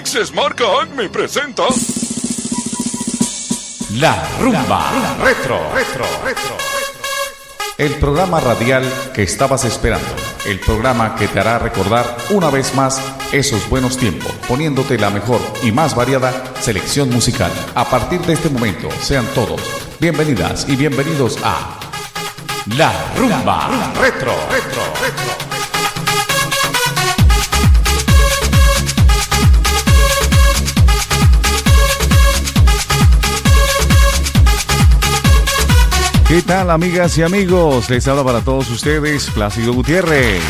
Mixes marca Acme presenta. La rumba, retro, retro, retro. El programa radial que estabas esperando. El programa que te hará recordar una vez más esos buenos tiempos, poniéndote la mejor y más variada selección musical. A partir de este momento, sean todos bienvenidas y bienvenidos a La rumba, retro, retro, retro. ¿Qué tal amigas y amigos? Les habla para todos ustedes Plácido Gutiérrez,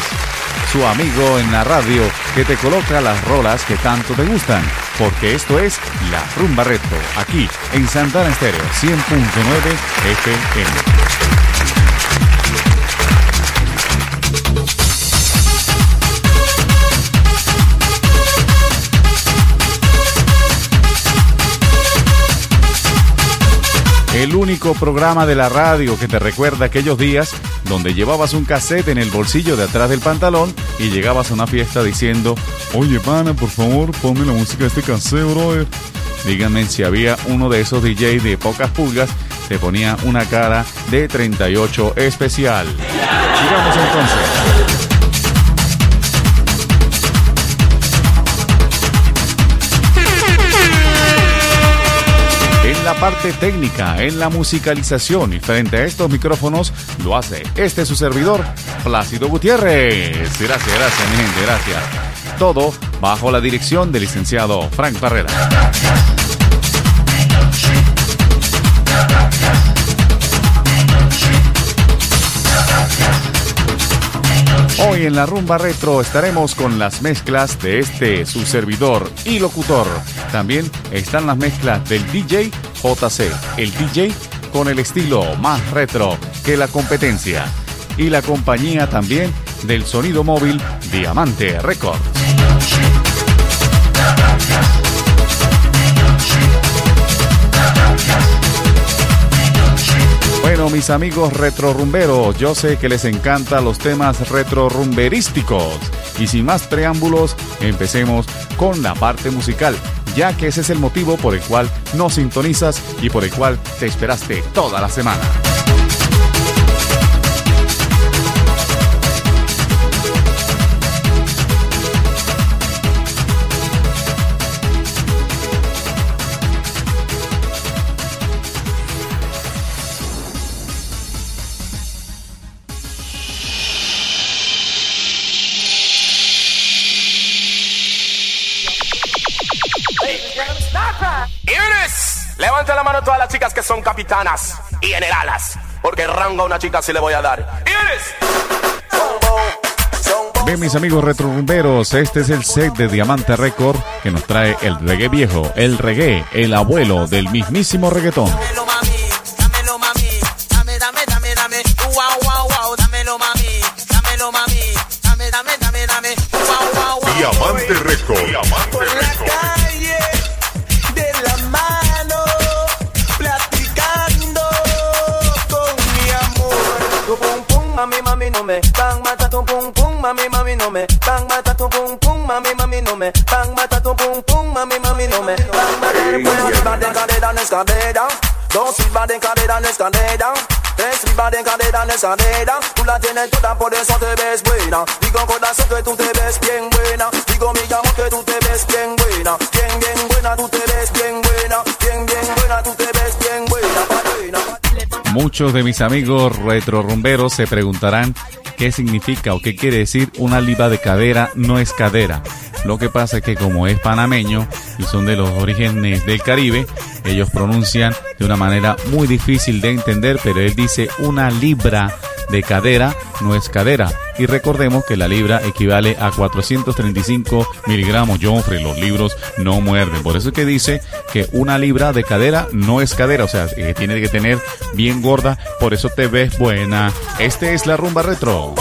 su amigo en la radio que te coloca las rolas que tanto te gustan, porque esto es La Rumba Retro, aquí en Santana Estéreo 100.9 FM. El único programa de la radio que te recuerda aquellos días donde llevabas un cassette en el bolsillo de atrás del pantalón y llegabas a una fiesta diciendo, oye pana, por favor, ponme la música de este cassette, brother. Díganme si había uno de esos DJ de pocas pulgas, te ponía una cara de 38 especial. Sigamos entonces. La parte técnica, en la musicalización y frente a estos micrófonos lo hace este su servidor, Plácido Gutiérrez. Gracias, gracias, mi gente, gracias. Todo bajo la dirección del licenciado Frank Barrera. Hoy en la rumba retro estaremos con las mezclas de este su servidor y locutor. También están las mezclas del DJ JC, el DJ con el estilo más retro que la competencia. Y la compañía también del sonido móvil Diamante Records. Bueno, mis amigos retrorumberos, yo sé que les encantan los temas retrorumberísticos. Y sin más preámbulos, empecemos con la parte musical ya que ese es el motivo por el cual no sintonizas y por el cual te esperaste toda la semana. Levante la mano todas las chicas que son capitanas y generalas. Porque rango a una chica sí le voy a dar. Bien, mis amigos retrorumberos, este es el set de Diamante Record que nos trae el reggae viejo, el reggae, el abuelo del mismísimo reggaetón. Dámelo, mami, pum pum mami mami no me bang mata tu pum pum mami mami no me bang mata tu pum pum mami mami no me bang mata arriba de cadera en escalera dos arriba de cadera en escalera Tres arriba de cadera en escalera. Tú la tienes toda por eso te ves buena. Digo corazón que tú te ves bien buena. Digo mi amor que tú te ves bien buena. Bien bien buena tú te ves bien buena. Bien bien buena tú te ves bien buena buena Muchos de mis amigos retrorumberos se preguntarán qué significa o qué quiere decir una liba de cadera no es cadera. Lo que pasa es que como es panameño y son de los orígenes del Caribe, ellos pronuncian de una manera muy difícil de entender, pero él dice una libra de cadera no es cadera. Y recordemos que la libra equivale a 435 miligramos. Joffrey, los libros no muerden. Por eso es que dice que una libra de cadera no es cadera. O sea, eh, tiene que tener bien gorda. Por eso te ves buena. Este es la rumba retro.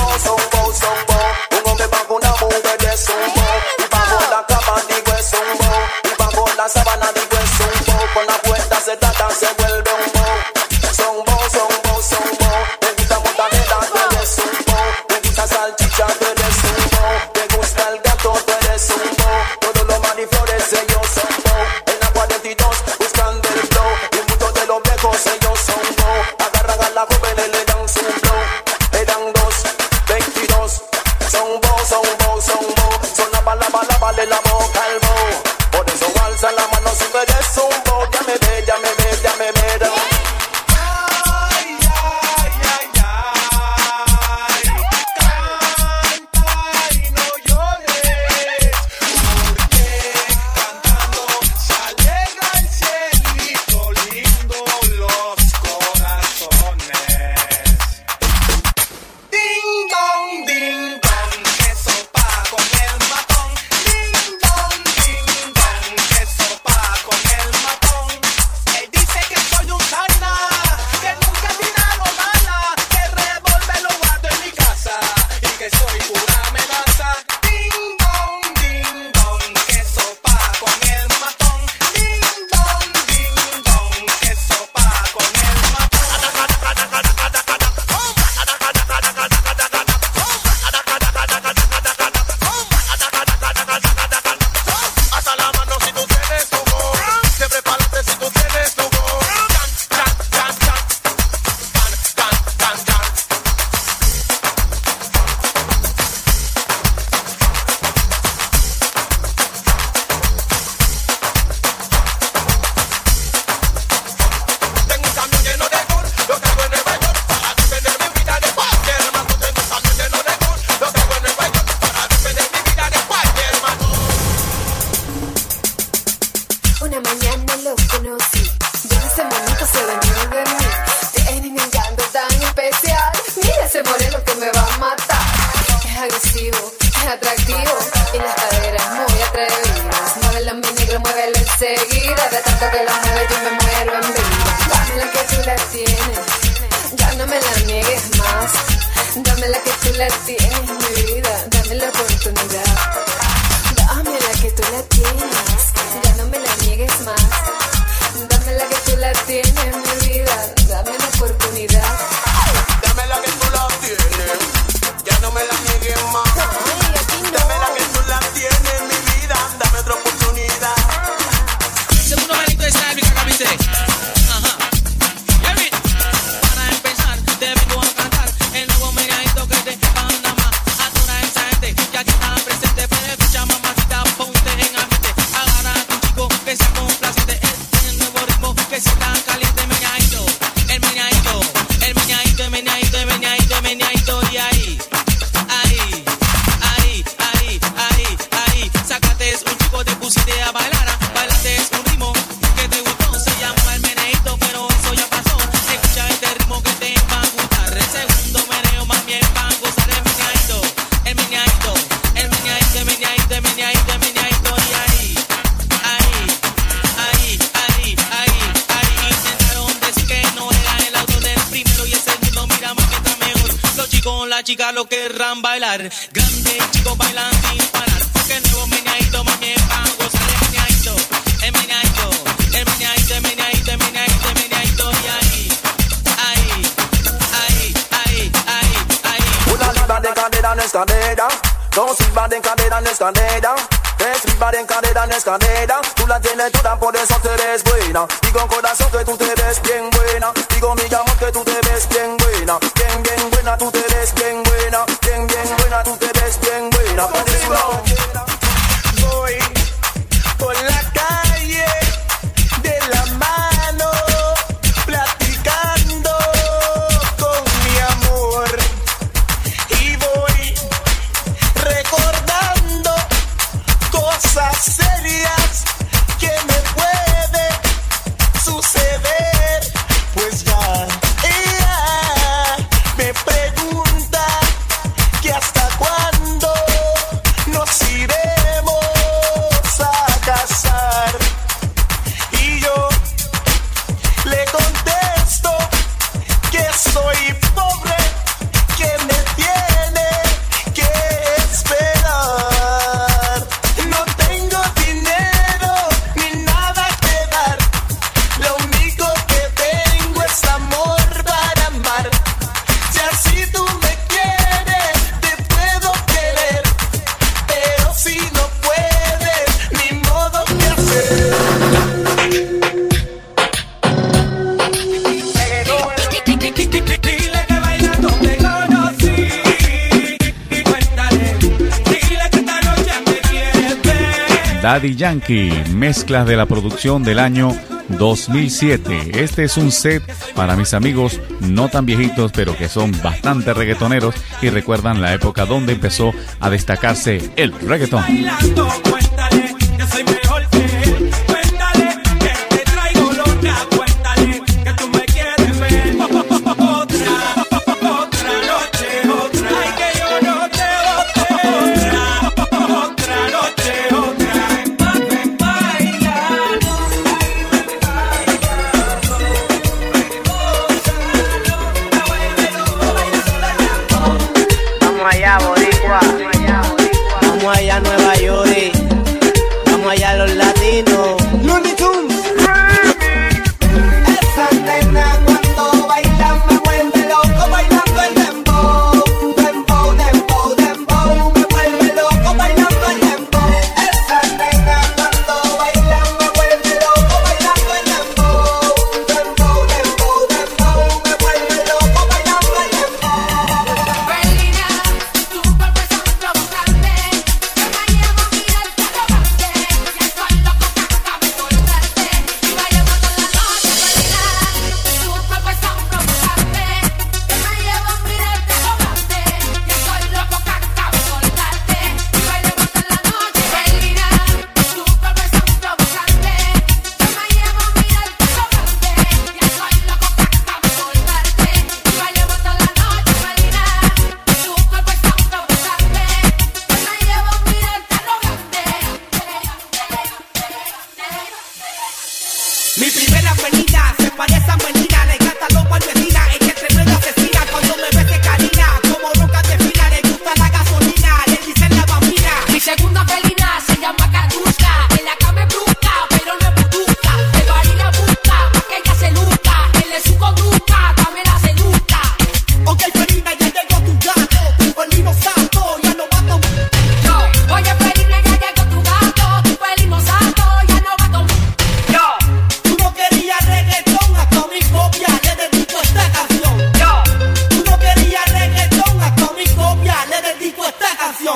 Daddy Yankee, mezclas de la producción del año 2007. Este es un set para mis amigos no tan viejitos, pero que son bastante reggaetoneros y recuerdan la época donde empezó a destacarse el reggaeton.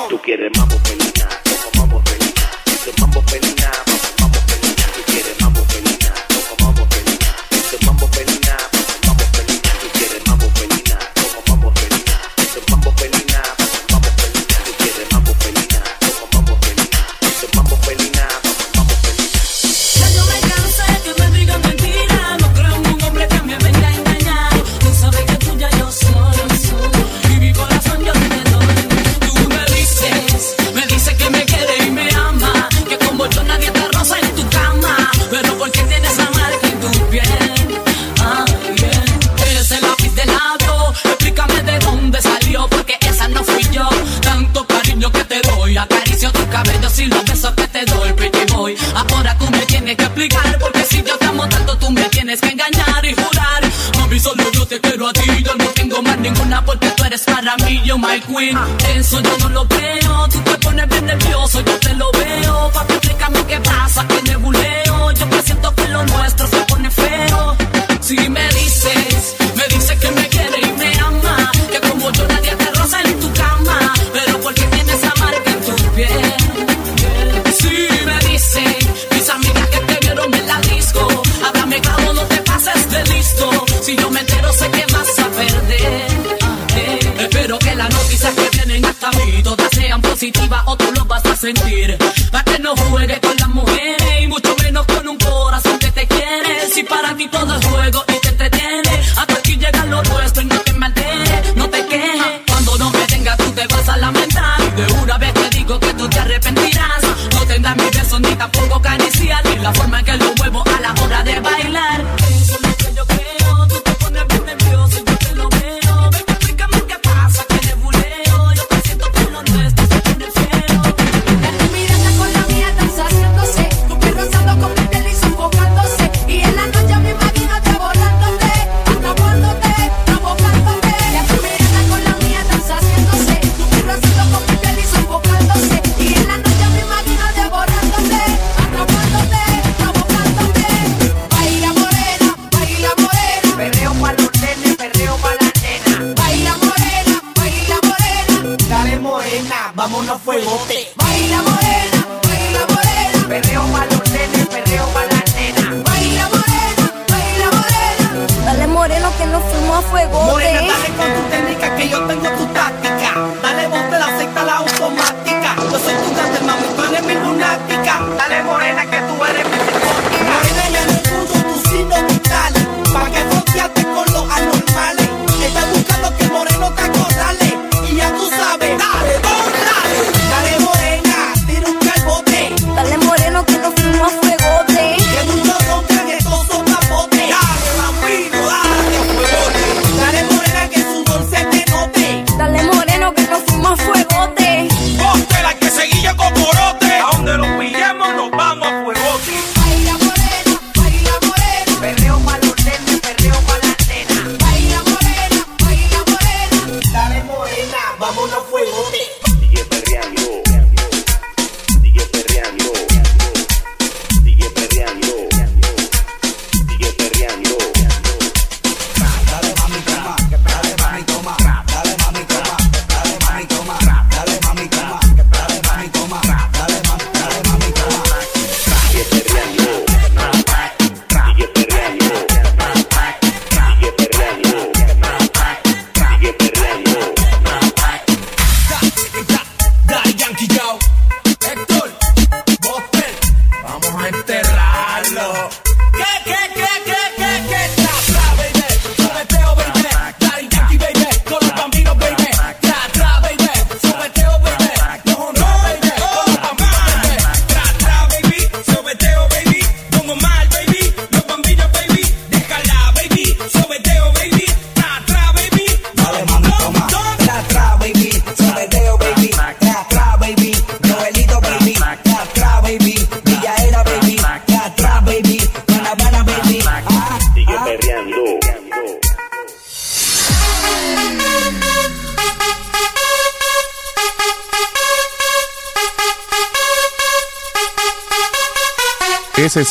Tú quieres mambo pelina.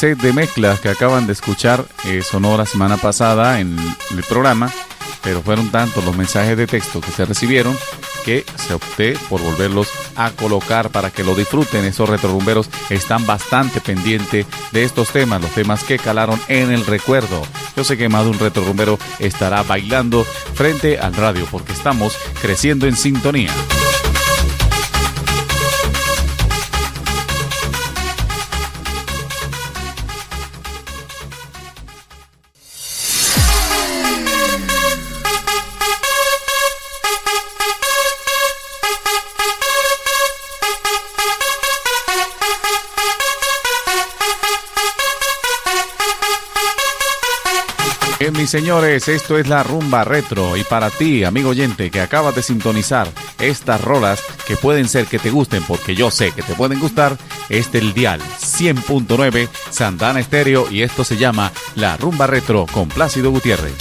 De mezclas que acaban de escuchar eh, sonó la semana pasada en el programa, pero fueron tantos los mensajes de texto que se recibieron que se opté por volverlos a colocar para que lo disfruten. Esos retrorumberos están bastante pendientes de estos temas, los temas que calaron en el recuerdo. Yo sé que más de un retrorumbero estará bailando frente al radio porque estamos creciendo en sintonía. Señores, esto es la rumba retro y para ti, amigo oyente, que acabas de sintonizar estas rolas que pueden ser que te gusten, porque yo sé que te pueden gustar, este es el dial 100.9 Santana Estéreo y esto se llama La Rumba Retro con Plácido Gutiérrez.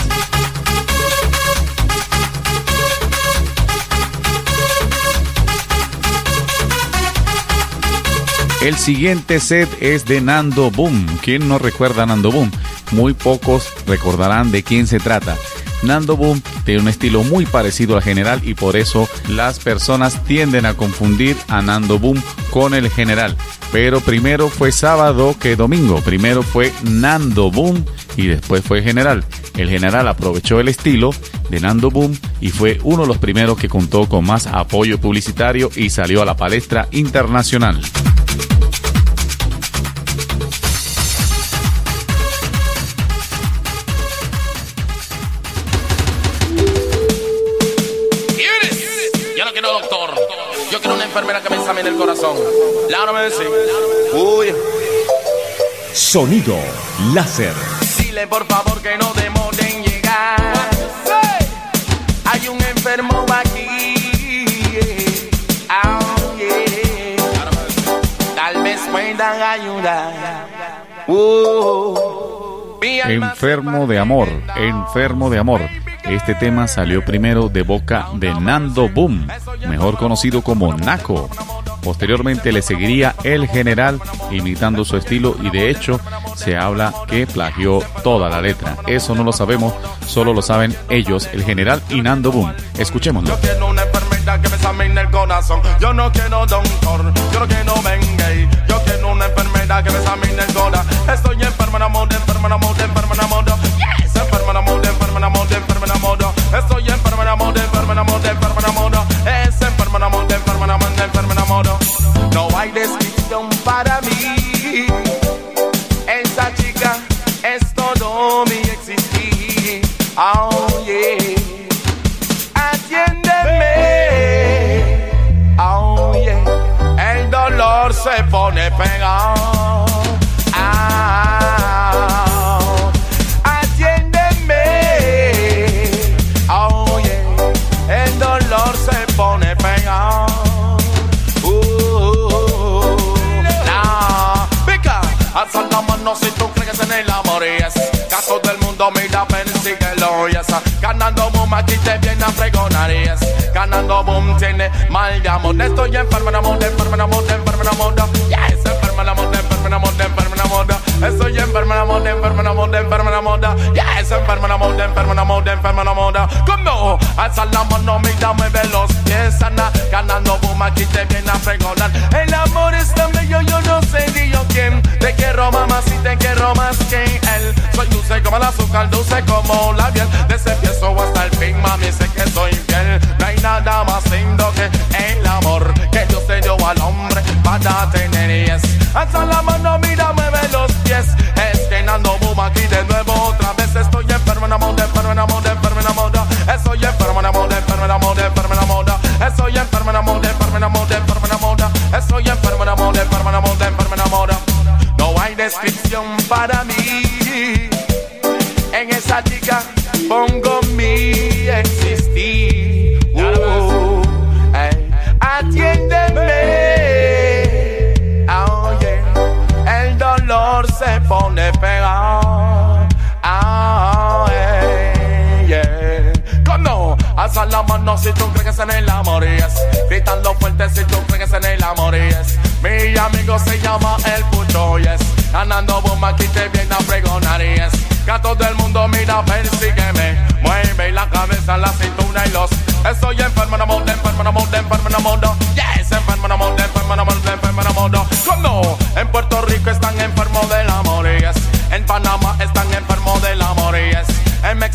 El siguiente set es de Nando Boom. ¿Quién no recuerda Nando Boom? Muy pocos recordarán de quién se trata. Nando Boom tiene un estilo muy parecido al general y por eso las personas tienden a confundir a Nando Boom con el general. Pero primero fue sábado que domingo. Primero fue Nando Boom y después fue general. El general aprovechó el estilo de Nando Boom y fue uno de los primeros que contó con más apoyo publicitario y salió a la palestra internacional. Corazón. Uy. Sonido láser. Dile por favor que no demoren llegar. Hay un enfermo aquí. Oh, Tal vez puedan ayudar. Uh. Enfermo de amor, enfermo de amor. Este tema salió primero de boca de Nando Boom, mejor conocido como Naco. Posteriormente le seguiría El General imitando su estilo y de hecho se habla que plagió toda la letra. Eso no lo sabemos, solo lo saben ellos, El General y Nando Boom. Escuchémoslo. Que me examine el corazón. Yo no quiero doctor, yo no quiero venga. Yo quiero una enfermedad que me examine el corazón. Estoy enfermo, amor, enfermo, amor, enfermo, amor. Yes, enfermo, amor, enfermo, amor, enfermo, amor. Estoy enfermo, amor, enfermo, para mí. Esa chica es todo mi existir. Oh, yeah. Atiéndeme. Oh, yeah. El dolor se pone pegado. Ganando boom, aquí te viene a fregonar, yes. Ganando boom, tiene mal de amor. Estoy enfermo, amor, enfermo, amor, enfermo, amor. Yes, enfermo, amor, enfermo, amor, enfermo, amor. Estoy enfermo, amor, enfermo, amor, enfermo, amor. Yes, enfermo, amor, enfermo, amor, enfermo, amor. Como, alza la mano, mira, mueve los pies, Ana. Ganando boom, aquí te viene a fregonar. El amor es tan bello, yo no sé ni yo quién. Te quiero, mamá, si te quiero más que él. Soy dulce como el azúcar, dulce como la piel. Desde el piezo hasta fin, mami, sé que soy fiel. No hay nada más lindo que el amor que Dios te dio al hombre para tener. Yes. Alza la mano, mira, mueve los pies. Es que nando boom aquí de nuevo otra vez. Estoy enfermo, amor, enfermo, amor, enfermo, amor. Estoy enfermo, amor, enfermo, amor, enfermo, amor. Estoy enfermo, amor, enfermo, amor, enfermo, amor. Estoy enfermo, amor, enfermo, amor, enfermo, amor. No hay descripción para mí en esa chica dolor se pone peor. Oh, yeah. Cuando alza la mano si tú crees en el amor, yes. Gritando fuerte si tú crees en el amor, yes. Mi amigo se llama El Pucho, yes. Ganando bomba aquí te viene a pregonar, yes. Que a todo el mundo mira, persígueme. Mueve la cabeza, la cintura y los Estoy enfermo, no modo, enfermo, no modo, enfermo, no modo. Yes, enfermo, no modo, enfermo, no modo, enfermo, no modo. Como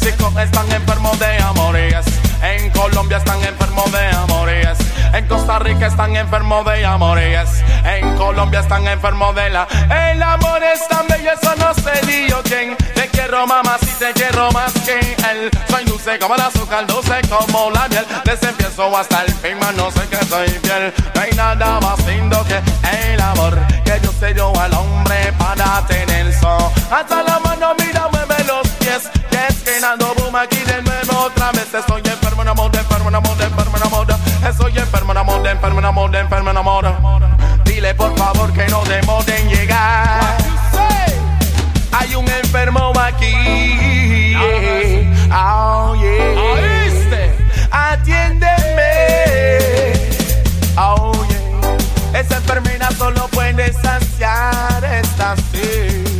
México están enfermos de amor, yes. En Colombia están enfermos de amor, yes. En Costa Rica están enfermos de amor, yes. En Colombia están enfermos de la. El amor es tan bello, eso no se dio quien. Te quiero mamá, si te quiero más que él. Soy dulce como el azúcar, dulce como la miel. Desde empiezo hasta el fin, más no sé que soy fiel. No hay nada más lindo que el amor que yo se dio al hombre para tener so. Hasta la aquí de nuevo otra vez. Estoy enfermo, amor, enfermo, amor, enfermo, amor. Estoy enfermo, amor, enfermo, amor, enfermo, amor. Dile por favor que no demore en llegar. Hay un enfermo aquí. Oh, yeah. Atiéndeme. Oh, yeah. Esa enfermedad solo puede saciar esta sed.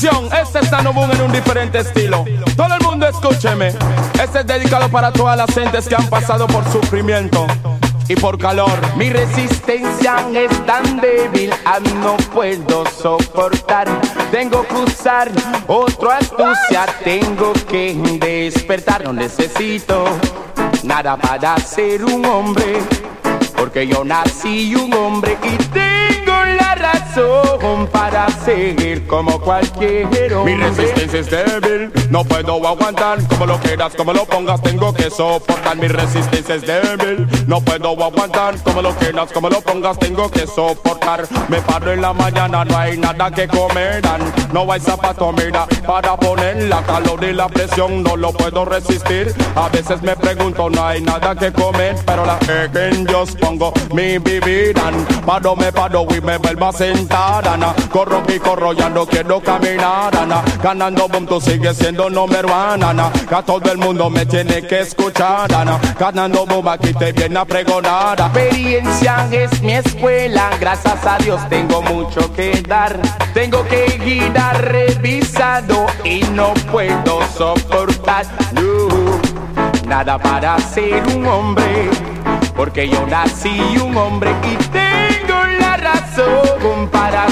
Este es Sano Boom en un diferente estilo. Todo el mundo escúcheme. Este es dedicado para todas las gentes que han pasado por sufrimiento y por calor. Mi resistencia es tan débil, ah, no puedo soportar. Tengo que usar otra astucia, tengo que despertar. No necesito nada para ser un hombre, porque yo nací un hombre y tengo razón para seguir como cualquier hombre. Mi resistencia es débil, no puedo aguantar. Como lo quieras, como lo pongas, tengo que soportar. Mi resistencia es débil, no puedo aguantar. Como lo quieras, como lo pongas, tengo que soportar. Me paro en la mañana, no hay nada que comer. No hay zapato, mira, para poner la calor y la presión, no lo puedo resistir. A veces me pregunto, no hay nada que comer, pero la que yo pongo mi bebida. Paro, me paro y me vuelvo a sentar, Ana. Corro y corro, ya no quiero caminar, Ana. Ganando boom, tú sigues siendo number one, Ana. Que todo el mundo me tiene que escuchar, Ana. Ganando boom, aquí te viene a pregonar. experiencia es mi escuela. Gracias a Dios tengo mucho que dar. Tengo que girar revisado y no puedo soportar. No, nada para ser un hombre, porque yo nací un hombre y tengo razón para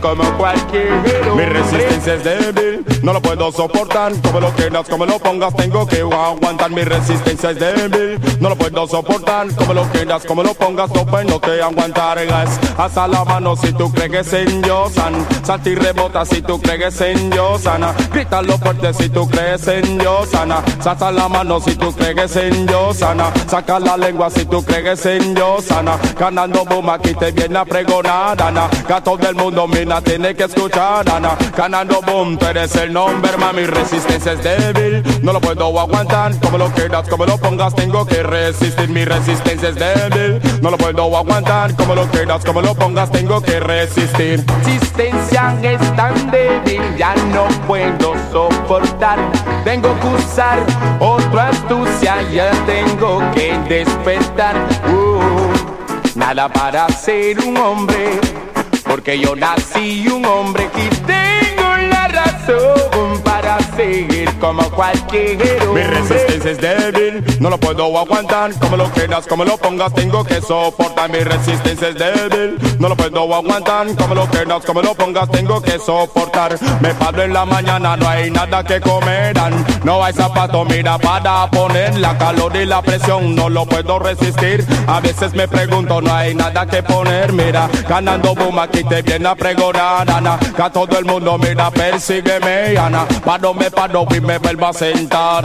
como cualquier. Mi resistencia es débil, no lo puedo soportar. Como lo quieras, como lo pongas, tengo que aguantar. Mi resistencia es débil, no lo puedo soportar. Como lo quieras, como lo pongas, no puedo que aguantar. Gas, hasta la mano si tú crees en yo, san. Salta rebota si tú crees en yo, sana. Grítalo fuerte si tú crees en yo, sana. Salta la mano si tú crees en yo, sana. Saca la lengua si tú crees en yo, sana. Ganando boom, aquí te viene a pregonar, Ana. Que a todo el mundo, mina, tiene que escuchar, Ana. Ganando boom, tú eres el nombre, mami. Resistencia es débil, no lo puedo aguantar. Como lo quieras, como lo pongas, tengo que resistir. Mi resistencia es débil, no lo puedo aguantar. Como lo quieras, como lo pongas, tengo que resistir. resistencia es tan débil, ya no puedo soportar. Tengo que usar otra astucia, ya tengo que despertar. Uh, nada para ser un hombre, porque yo nací un hombre y tengo la razón para seguir como cualquier Mi hombre. resistencia es débil, no lo puedo aguantar. Como lo quieras, como lo pongas, tengo que soportar. Mi resistencia es débil, no lo puedo aguantar. Como lo quieras, como lo pongas, tengo que soportar. Me paro en la mañana, no hay nada que comer. No hay zapato, mira, para poner la calor y la presión, no lo puedo resistir. A veces me pregunto, no hay nada que poner. Mira, ganando boom, aquí te viene a pregonar, Ana. Que a todo el mundo, mira, persígueme, Ana. Paro, me paro y me vuelvo a sentar.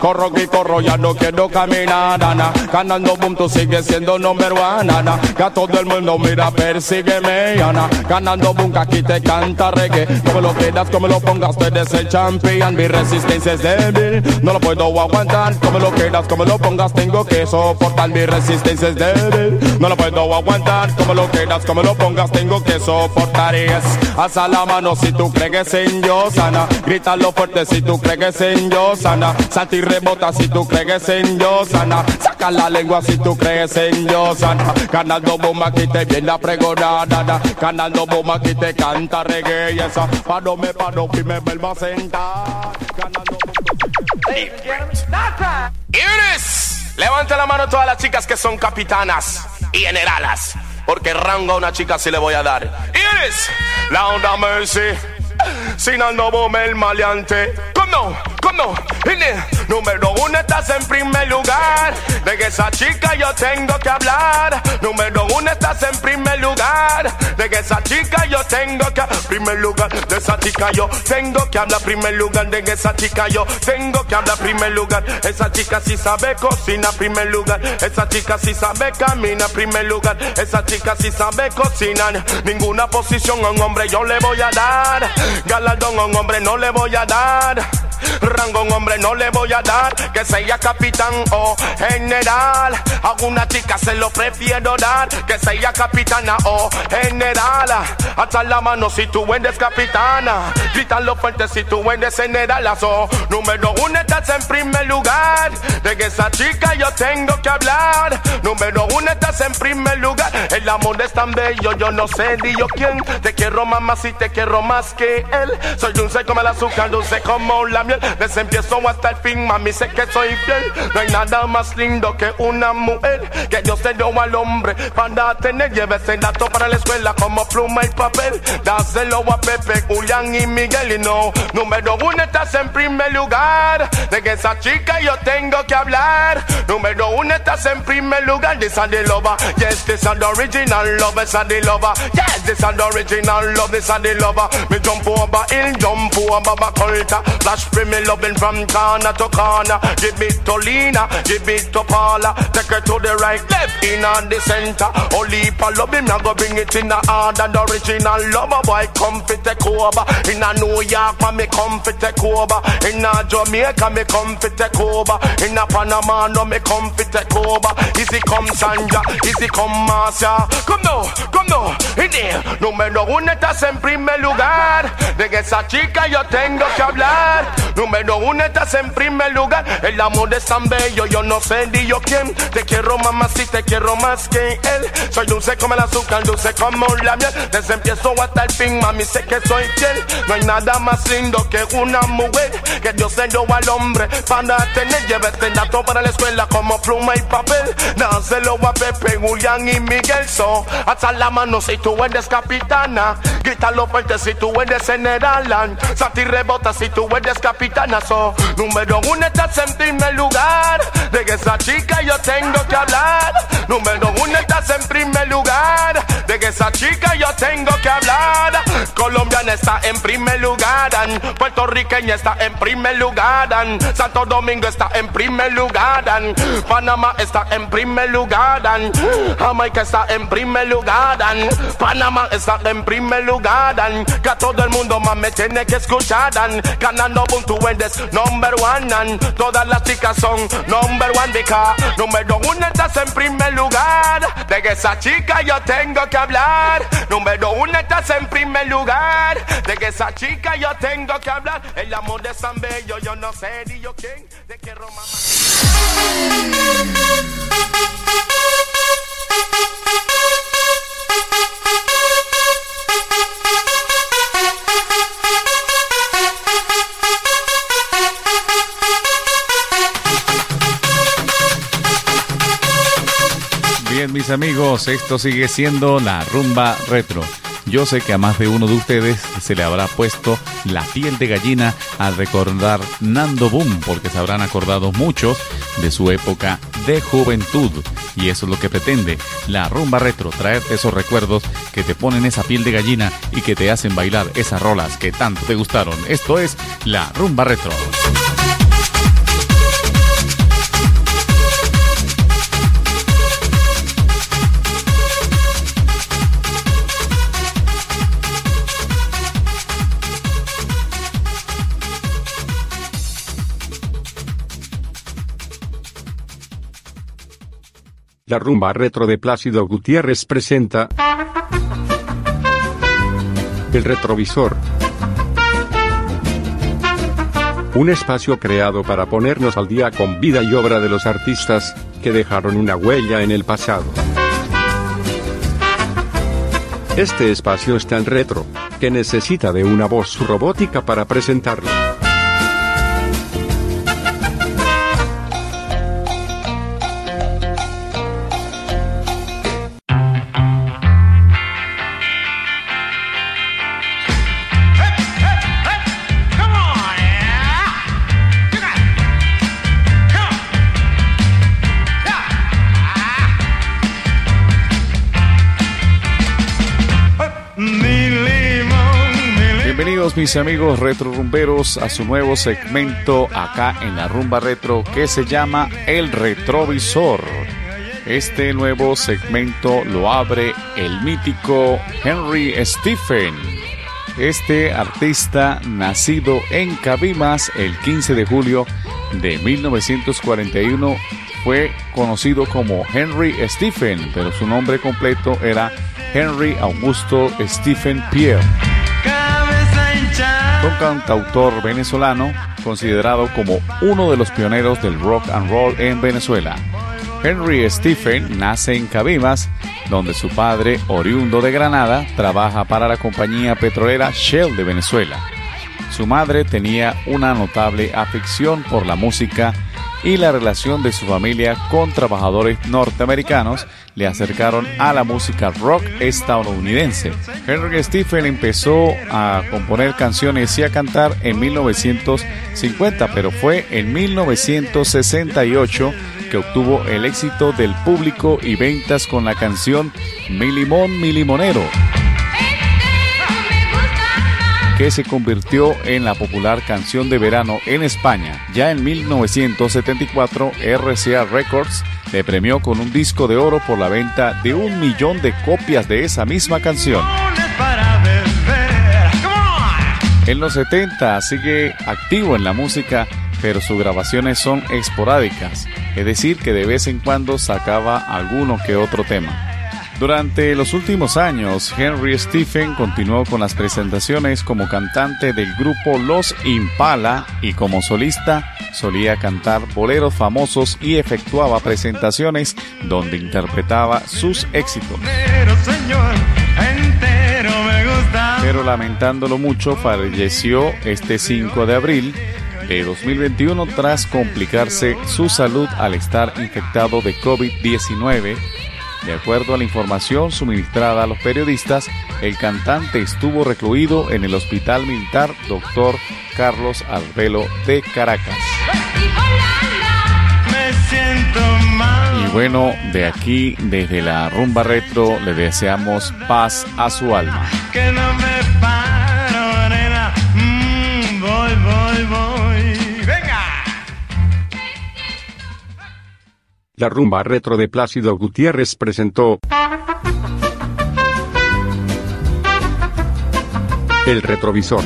Corro y corro, ya no quiero caminar, Ana. Ganando boom, tú sigues siendo number one, Ana. Que a todo el mundo, mira, persígueme, Ana. Ganando boom, que aquí te canta reggae. Como lo quieras, como lo pongas, tú eres el champion. Mi resistencia es débil, no lo puedo aguantar. Como lo quieras, como lo pongas, tengo que soportar. Mi resistencia es débil, no lo puedo aguantar. Como lo quieras, como lo pongas, tengo que soportar. Y es, alza la mano si tú crees en yo, sana. Grítalo fuerte si tú crees en yo, sana. Salta y rebota si tú crees en Dios, Ana. Saca la lengua si tú crees en Dios, Ana. Ganando bomba aquí te viene a pregonar, Ana. Ganando bomba aquí te canta reggae, y esa. Me paro y me vuelvo a sentar. Ganando Iris, levante la mano todas las chicas que son capitanas y generalas. Porque rango a una chica sí le voy a dar. Iris, la onda mercy. Sin boom el maleante. ¿Cómo? ¿Cómo? Número uno estás en primer lugar. De que esa chica yo tengo que hablar. Número uno estás en primer lugar. De que esa chica yo tengo que primer lugar. De esa chica yo tengo que hablar. Primer lugar. De que esa chica yo tengo que hablar. Primer lugar. Esa chica sí sabe cocina. Primer lugar. Esa chica sí sabe caminar. Primer lugar. Esa chica sí sabe cocinar. Ninguna posición a un hombre yo le voy a dar. Galardón a un hombre no le voy a dar. Rango a un hombre no le voy a dar. Que sea capitán o general. A una chica se lo prefiero dar. Que sea capitana o general. Hasta la mano si tú eres capitana. Grítalo fuerte si tú eres general. So, número uno estás en primer lugar. De que esa chica yo tengo que hablar. Número uno estás en primer lugar. El amor es tan bello, yo no sé ni yo quién. Te quiero más y te quiero más que él. Soy dulce como el azúcar, dulce como la miel. Desde empiezo hasta el fin, mami, sé que soy fiel. No hay nada más lindo que una mujer que Dios te dio al hombre para tener. Llévese el dato para la escuela como pluma y papel. Dáselo a Pepe, Julián y Miguel. Y no, número uno estás en primer lugar. De que esa chica yo tengo que hablar. Número uno estás en primer lugar. This is the lover. Yes, this is the original love. This is the lover. Yes, this is the original love. This is the lover. Me jump over hill, jump over my culture. Flash for me loving from corner to corner. Give it to Lena, give it to Paula. Take it to the right, left, in on the center. Only for him, I go bring it in the hard and original lover boy. Come fit take over. In a New York, man, me come fit take over. In a Jamaica, me come fit take over. In a Panama, no, me come fit take over. Easy come Sanja, easy come Marcia. Come now, come now, in there. Número uno estás en primer lugar. De esa chica yo tengo que hablar. Número uno estás en primer lugar. El amor es tan bello, yo no sé ni yo quién. Te quiero más si te quiero más que él. Soy dulce como el azúcar, dulce como la miel. Empiezo hasta el fin, mami, sé que soy fiel. No hay nada más lindo que una mujer que Dios se dio al hombre para tener. Llévete dato para la escuela como pluma y papel. Dáselo a Pepe, Julián y Miguel. So, hasta la mano si tú eres capitana. Grítalo fuerte si tú eres general. Sati rebota si tú eres capitana. So, número uno estás en primer lugar. De que esa chica yo tengo que hablar. Número uno estás en primer lugar. De que esa chica yo tengo que hablar. Colombiana está en primer lugar. Puertorriqueña está en primer lugar. Santo Domingo está en primer lugar. Panamá está en primer lugar. Jamaica está en primer lugar. Panamá está en primer lugar. Que a todo el mundo más me tiene que escuchar. Ganando punto eres number one. Todas las chicas son number one. De número uno estás en primer lugar. De esa chica yo tengo que hablar. Número uno estás en primer lugar. De que esa chica yo tengo que hablar. El amor de San Bello, yo no sé ni yo quién. De que Roma. Bien, mis amigos, esto sigue siendo la rumba retro. Yo sé que a más de uno de ustedes se le habrá puesto la piel de gallina al recordar Nando Boom, porque se habrán acordado muchos de su época de juventud. Y eso es lo que pretende la rumba retro, traer esos recuerdos que te ponen esa piel de gallina y que te hacen bailar esas rolas que tanto te gustaron. Esto es la rumba retro. La rumba retro de Plácido Gutiérrez presenta El retrovisor. un espacio creado para ponernos al día con vida y obra de los artistas que dejaron una huella en el pasado. Este espacio es tan retro que necesita de una voz robótica para presentarlo. Amigos retrorumberos a su nuevo segmento acá en la rumba retro que se llama El Retrovisor. Este nuevo segmento lo abre el mítico Henry Stephen. Este artista nacido en Cabimas el 15 de julio de 1941 fue conocido como Henry Stephen, pero su nombre completo era Henry Augusto Stephen Pierre cantautor venezolano considerado como uno de los pioneros del rock and roll en Venezuela. Henry Stephen nace en Cabimas, donde su padre, oriundo de Granada, trabaja para la compañía petrolera Shell de Venezuela. Su madre tenía una notable afición por la música y la relación de su familia con trabajadores norteamericanos le acercaron a la música rock estadounidense. Henry Stephen empezó a componer canciones y a cantar en 1950, pero fue en 1968 que obtuvo el éxito del público y ventas con la canción Mi Limón, Mi Limonero que se convirtió en la popular canción de verano en España. Ya en 1974, RCA Records le premió con un disco de oro por la venta de un millón de copias de esa misma canción. En los 70 sigue activo en la música, pero sus grabaciones son esporádicas, es decir, que de vez en cuando sacaba alguno que otro tema. Durante los últimos años, Henry Stephen continuó con las presentaciones como cantante del grupo Los Impala y como solista solía cantar boleros famosos y efectuaba presentaciones donde interpretaba sus éxitos. Pero lamentándolo mucho, falleció este 5 de abril de 2021 tras complicarse su salud al estar infectado de COVID-19 de acuerdo a la información suministrada a los periodistas, el cantante estuvo recluido en el Hospital Militar Dr. Carlos Albelo de Caracas. Y bueno, de aquí, desde la rumba retro, le deseamos paz a su alma. La rumba retro de Plácido Gutiérrez presentó El retrovisor.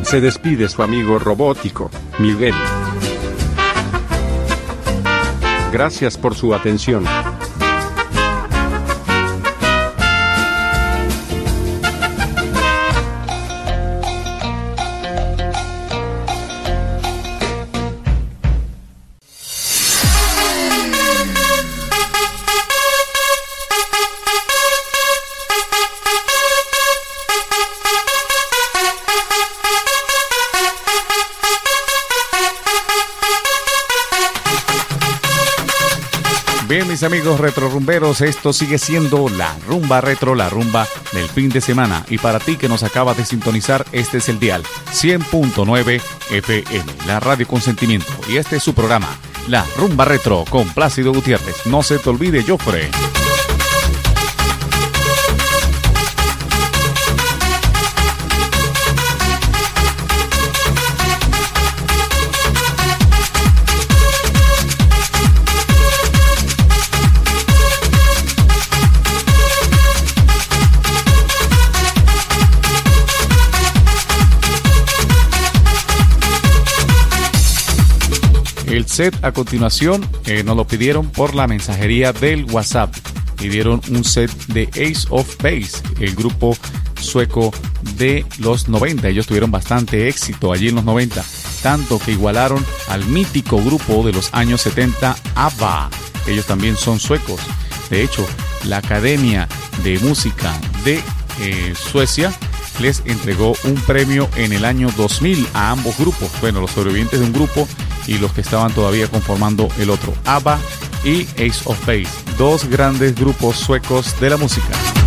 Se despide su amigo robótico, Miguel. Gracias por su atención. Amigos retrorumberos, esto sigue siendo la rumba retro, la rumba del fin de semana. Y para ti que nos acabas de sintonizar, este es el dial 100.9 FM, la radio consentimiento. Y este es su programa, la rumba retro con Plácido Gutiérrez. No se te olvide, Jofre. Set a continuación eh, nos lo pidieron por la mensajería del WhatsApp. y dieron un set de Ace of Base, el grupo sueco de los 90. Ellos tuvieron bastante éxito allí en los 90, tanto que igualaron al mítico grupo de los años 70 ABBA. Ellos también son suecos. De hecho, la Academia de Música de eh, Suecia les entregó un premio en el año 2000 a ambos grupos. Bueno, los sobrevivientes de un grupo y los que estaban todavía conformando el otro. ABBA y Ace of Base, dos grandes grupos suecos de la música.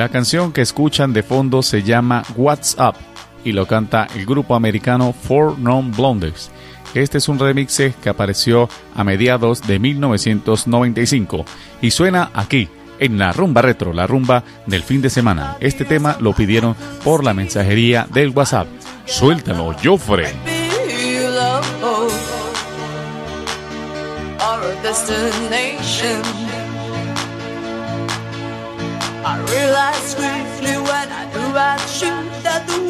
La canción que escuchan de fondo se llama What's Up y lo canta el grupo americano Four Non Blondes. Este es un remix que apareció a mediados de 1995 y suena aquí en la rumba retro, la rumba del fin de semana. Este tema lo pidieron por la mensajería del WhatsApp. Suéltalo, Joffre. destination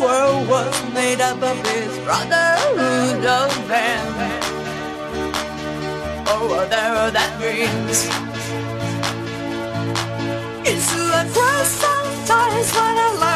world was made up of his brotherhood of man. Oh, there that brings. It's a cross sometimes when I like.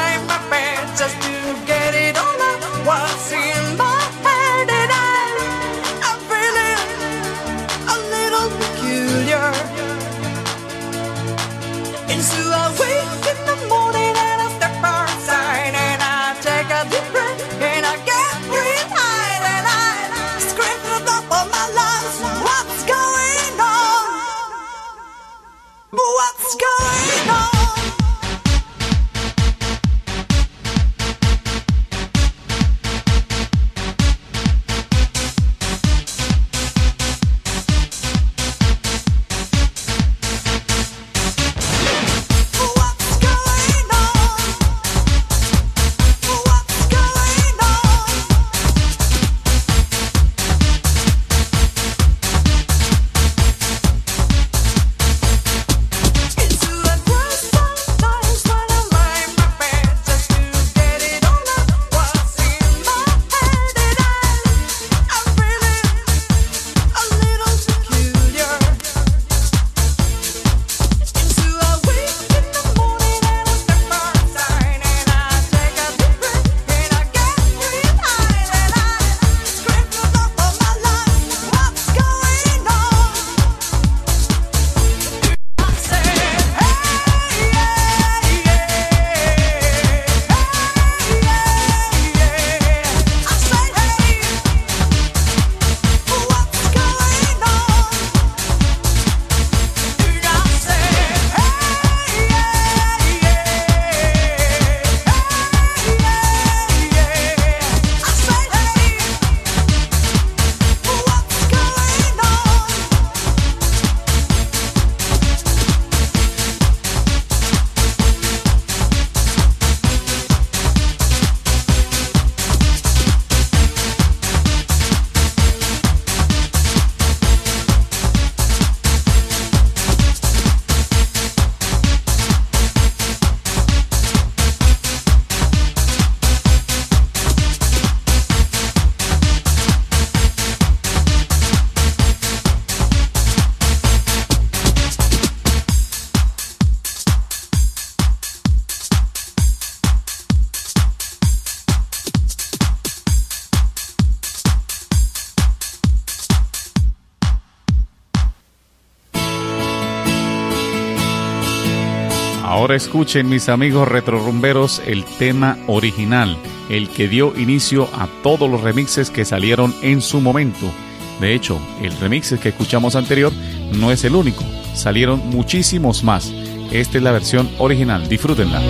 Escuchen mis amigos retrorumberos el tema original, el que dio inicio a todos los remixes que salieron en su momento. De hecho, el remix que escuchamos anterior no es el único, salieron muchísimos más. Esta es la versión original, disfrútenla.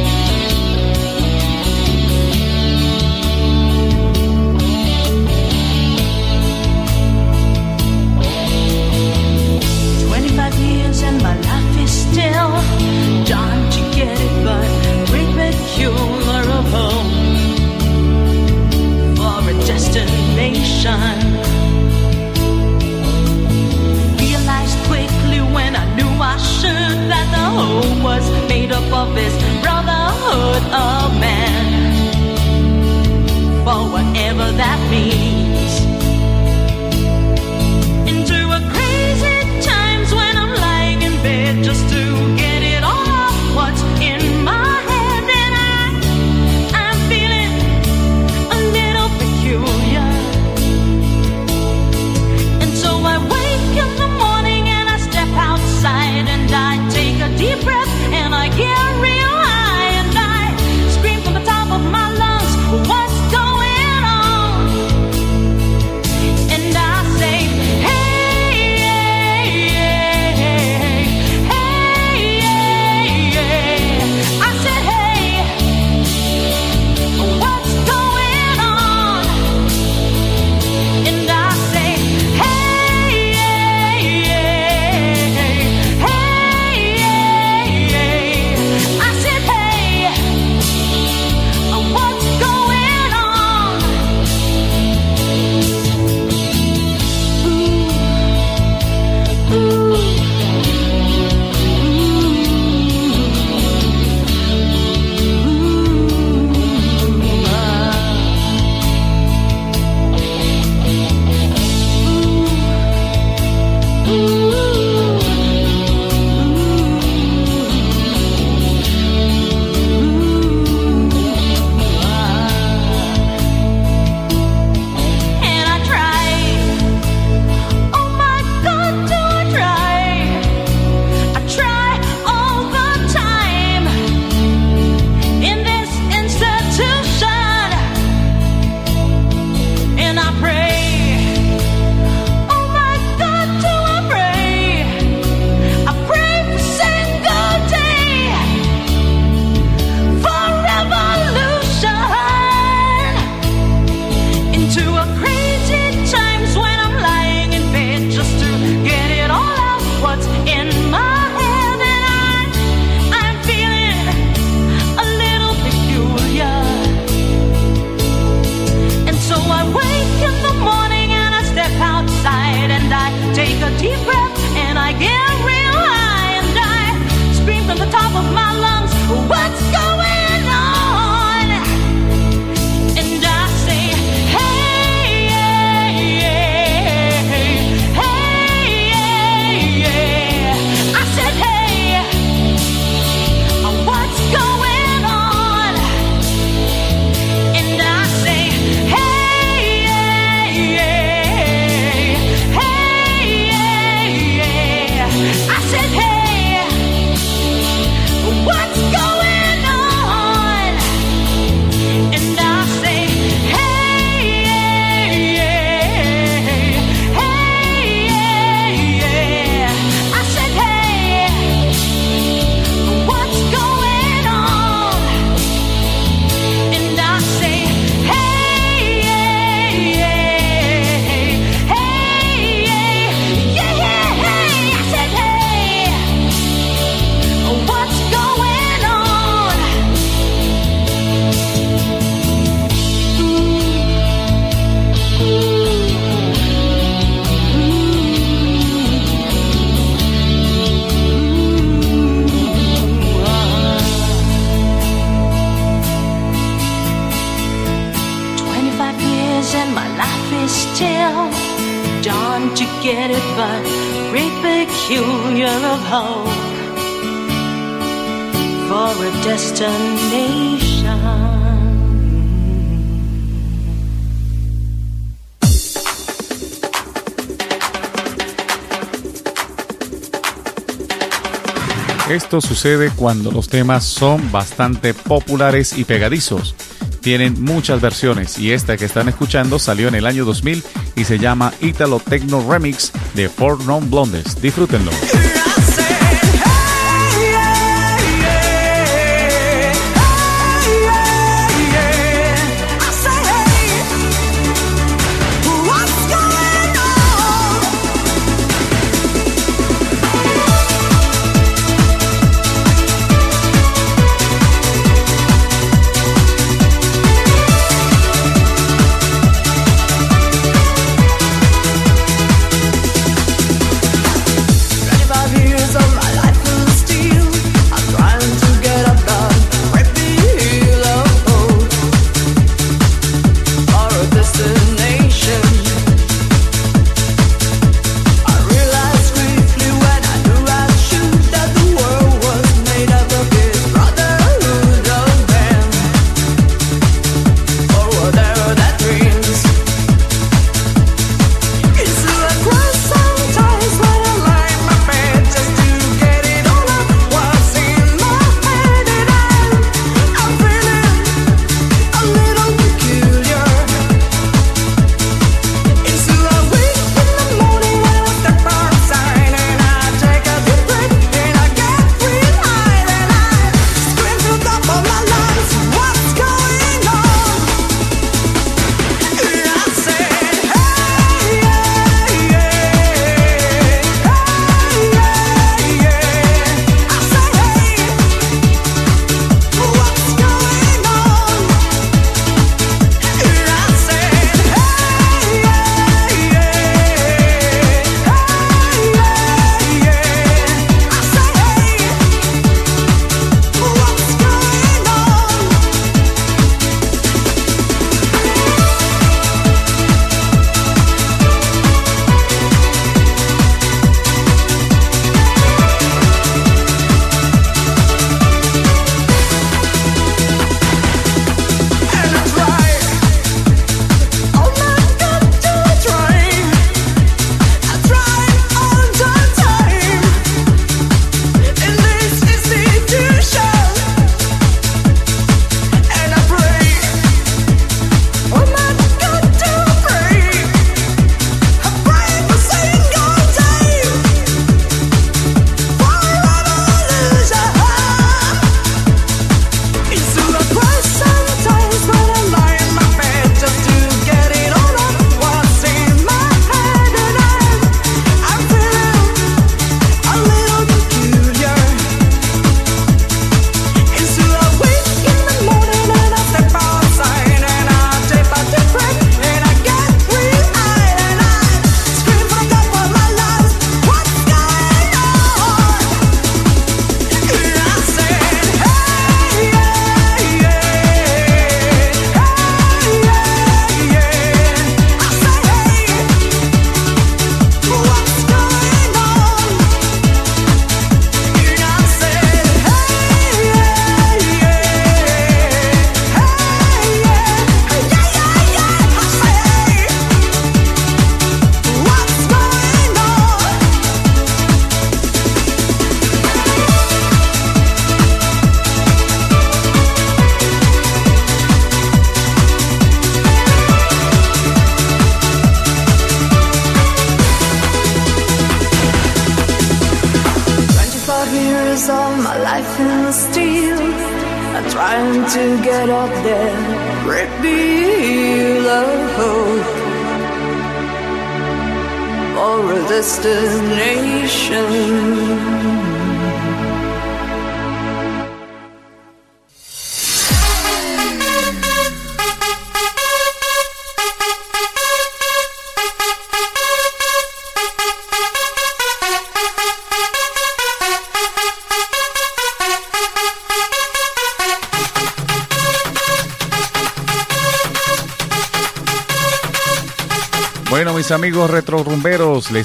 Sucede cuando los temas son bastante populares y pegadizos. Tienen muchas versiones y esta que están escuchando salió en el año 2000 y se llama Italo Techno Remix de Four Non Blondes. Disfrútenlo.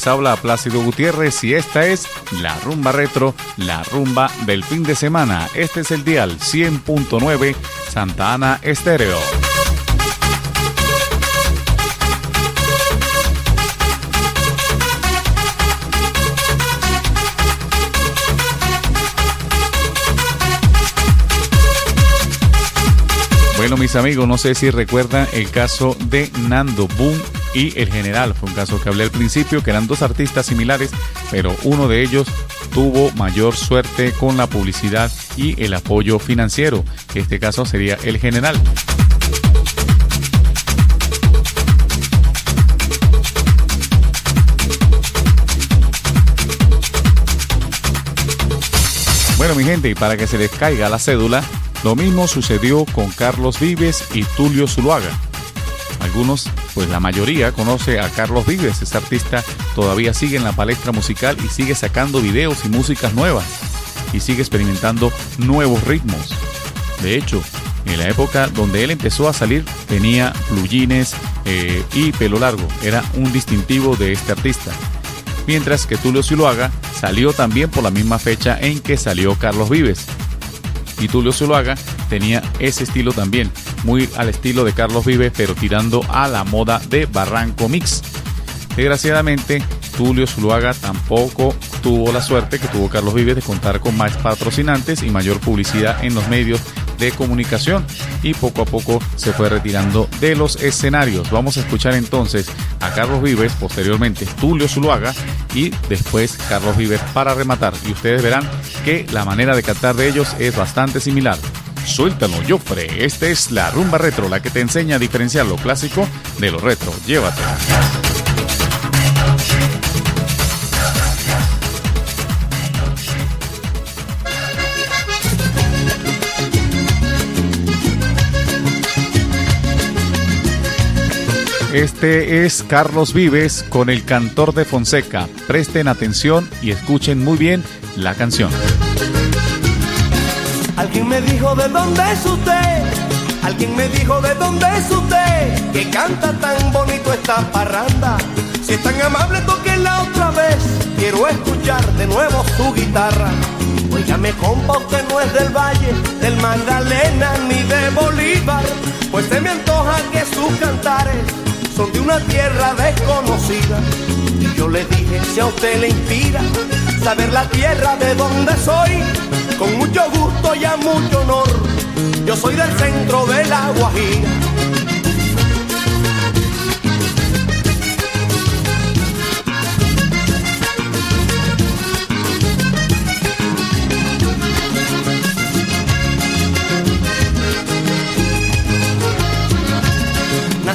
Habla Plácido Gutiérrez y esta es la rumba retro, la rumba del fin de semana. Este es el dial 100.9 Santa Ana Estéreo. Bueno, mis amigos, no sé si recuerdan el caso de Nando Boom y el general. Fue un caso que hablé al principio, que eran dos artistas similares, pero uno de ellos tuvo mayor suerte con la publicidad y el apoyo financiero, que este caso sería el general. Bueno, mi gente, y para que se les caiga la cédula, lo mismo sucedió con Carlos Vives y Tulio Zuluaga. Algunos, pues la mayoría, conoce a Carlos Vives. Este artista todavía sigue en la palestra musical y sigue sacando videos y músicas nuevas. Y sigue experimentando nuevos ritmos. De hecho, en la época donde él empezó a salir, tenía plugines eh, y pelo largo. Era un distintivo de este artista. Mientras que Tulio Zuluaga salió también por la misma fecha en que salió Carlos Vives y Tulio Zuluaga tenía ese estilo también, muy al estilo de Carlos Vives, pero tirando a la moda de Barranco Mix. Desgraciadamente, Tulio Zuluaga tampoco tuvo la suerte que tuvo Carlos Vives de contar con más patrocinantes y mayor publicidad en los medios de comunicación y poco a poco se fue retirando de los escenarios. Vamos a escuchar entonces a Carlos Vives, posteriormente Tulio Zuluaga y después Carlos Vives para rematar. Y ustedes verán que la manera de cantar de ellos es bastante similar. Suéltalo, Joffre. Esta es la rumba retro, la que te enseña a diferenciar lo clásico de lo retro. Llévatelo. Este es Carlos Vives con el cantor de Fonseca. Presten atención y escuchen muy bien la canción. Alguien me dijo de dónde es usted, alguien me dijo de dónde es usted, que canta tan bonito esta parranda. Si es tan amable, la otra vez, quiero escuchar de nuevo su guitarra. Óigame, compa, usted no es del Valle, del Magdalena ni de Bolívar, pues se me antoja que sus cantares de una tierra desconocida. Y yo le dije, si a usted le inspira saber la tierra de donde soy, con mucho gusto y a mucho honor, yo soy del centro de la Guajira.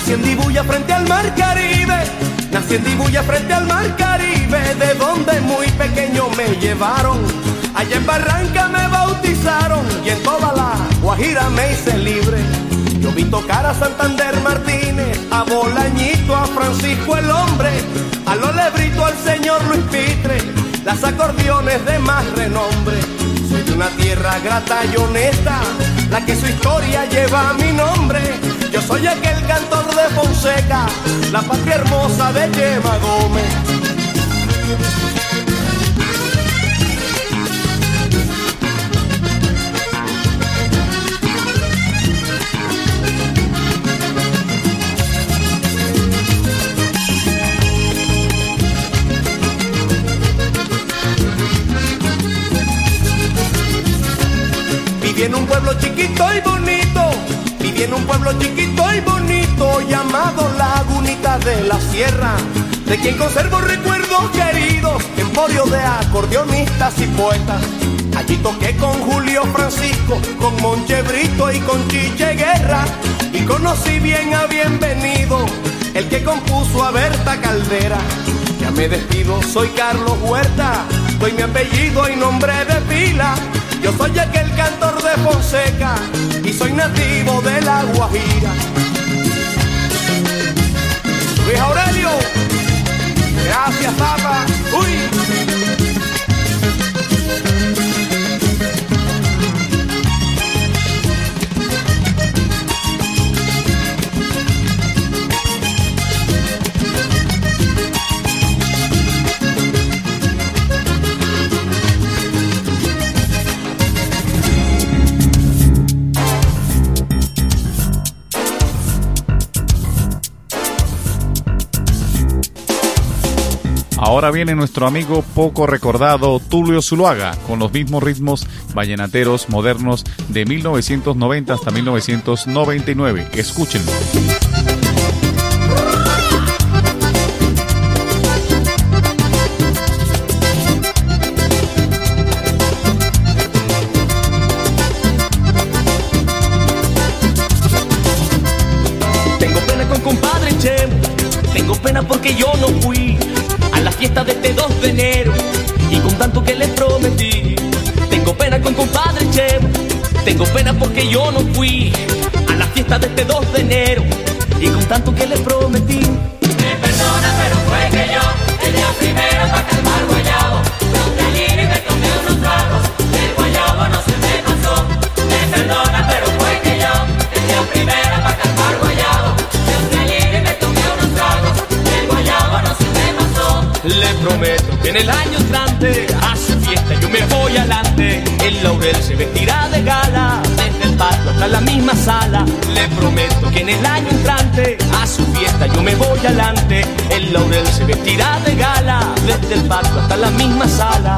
Nací en Dibuya frente al mar Caribe, nací en Dibuya frente al mar Caribe, de donde muy pequeño me llevaron. Allá en Barranca me bautizaron y en toda la Guajira me hice libre. Yo vi tocar a Santander Martínez, a Bolañito, a Francisco el Hombre, a lo lebrito al señor Luis Pitre, las acordeones de más renombre. Soy de una tierra grata y honesta, la que su historia lleva mi nombre. Yo soy aquel cantor de Fonseca, la patria hermosa de Yema Gómez. Viví en un pueblo chiquito y bonito, en un pueblo chiquito y bonito llamado Lagunita de la Sierra, de quien conservo recuerdos queridos, emporio de acordeonistas y poetas. Allí toqué con Julio Francisco, con Monche Brito y con Chiche Guerra, y conocí bien a Bienvenido, el que compuso a Berta Caldera. Ya me despido, soy Carlos Huerta, doy mi apellido y nombre de pila. Yo soy aquel cantor de Fonseca y soy nativo de la Guajira. Luis Aurelio, gracias papá. Uy. Ahora viene nuestro amigo poco recordado Tulio Zuluaga con los mismos ritmos vallenateros modernos de 1990 hasta 1999. Escúchenlo. Porque yo fiesta de este 2 de enero y con tanto que le prometí. Tengo pena con compadre Chemo, tengo pena porque yo no fui a la fiesta de este 2 de enero y con tanto que le prometí. En el año entrante a su fiesta yo me voy adelante. El laurel se vestirá de gala, desde el patio hasta la misma sala. Le prometo que en el año entrante a su fiesta yo me voy adelante. El laurel se vestirá de gala, desde el patio hasta la misma sala.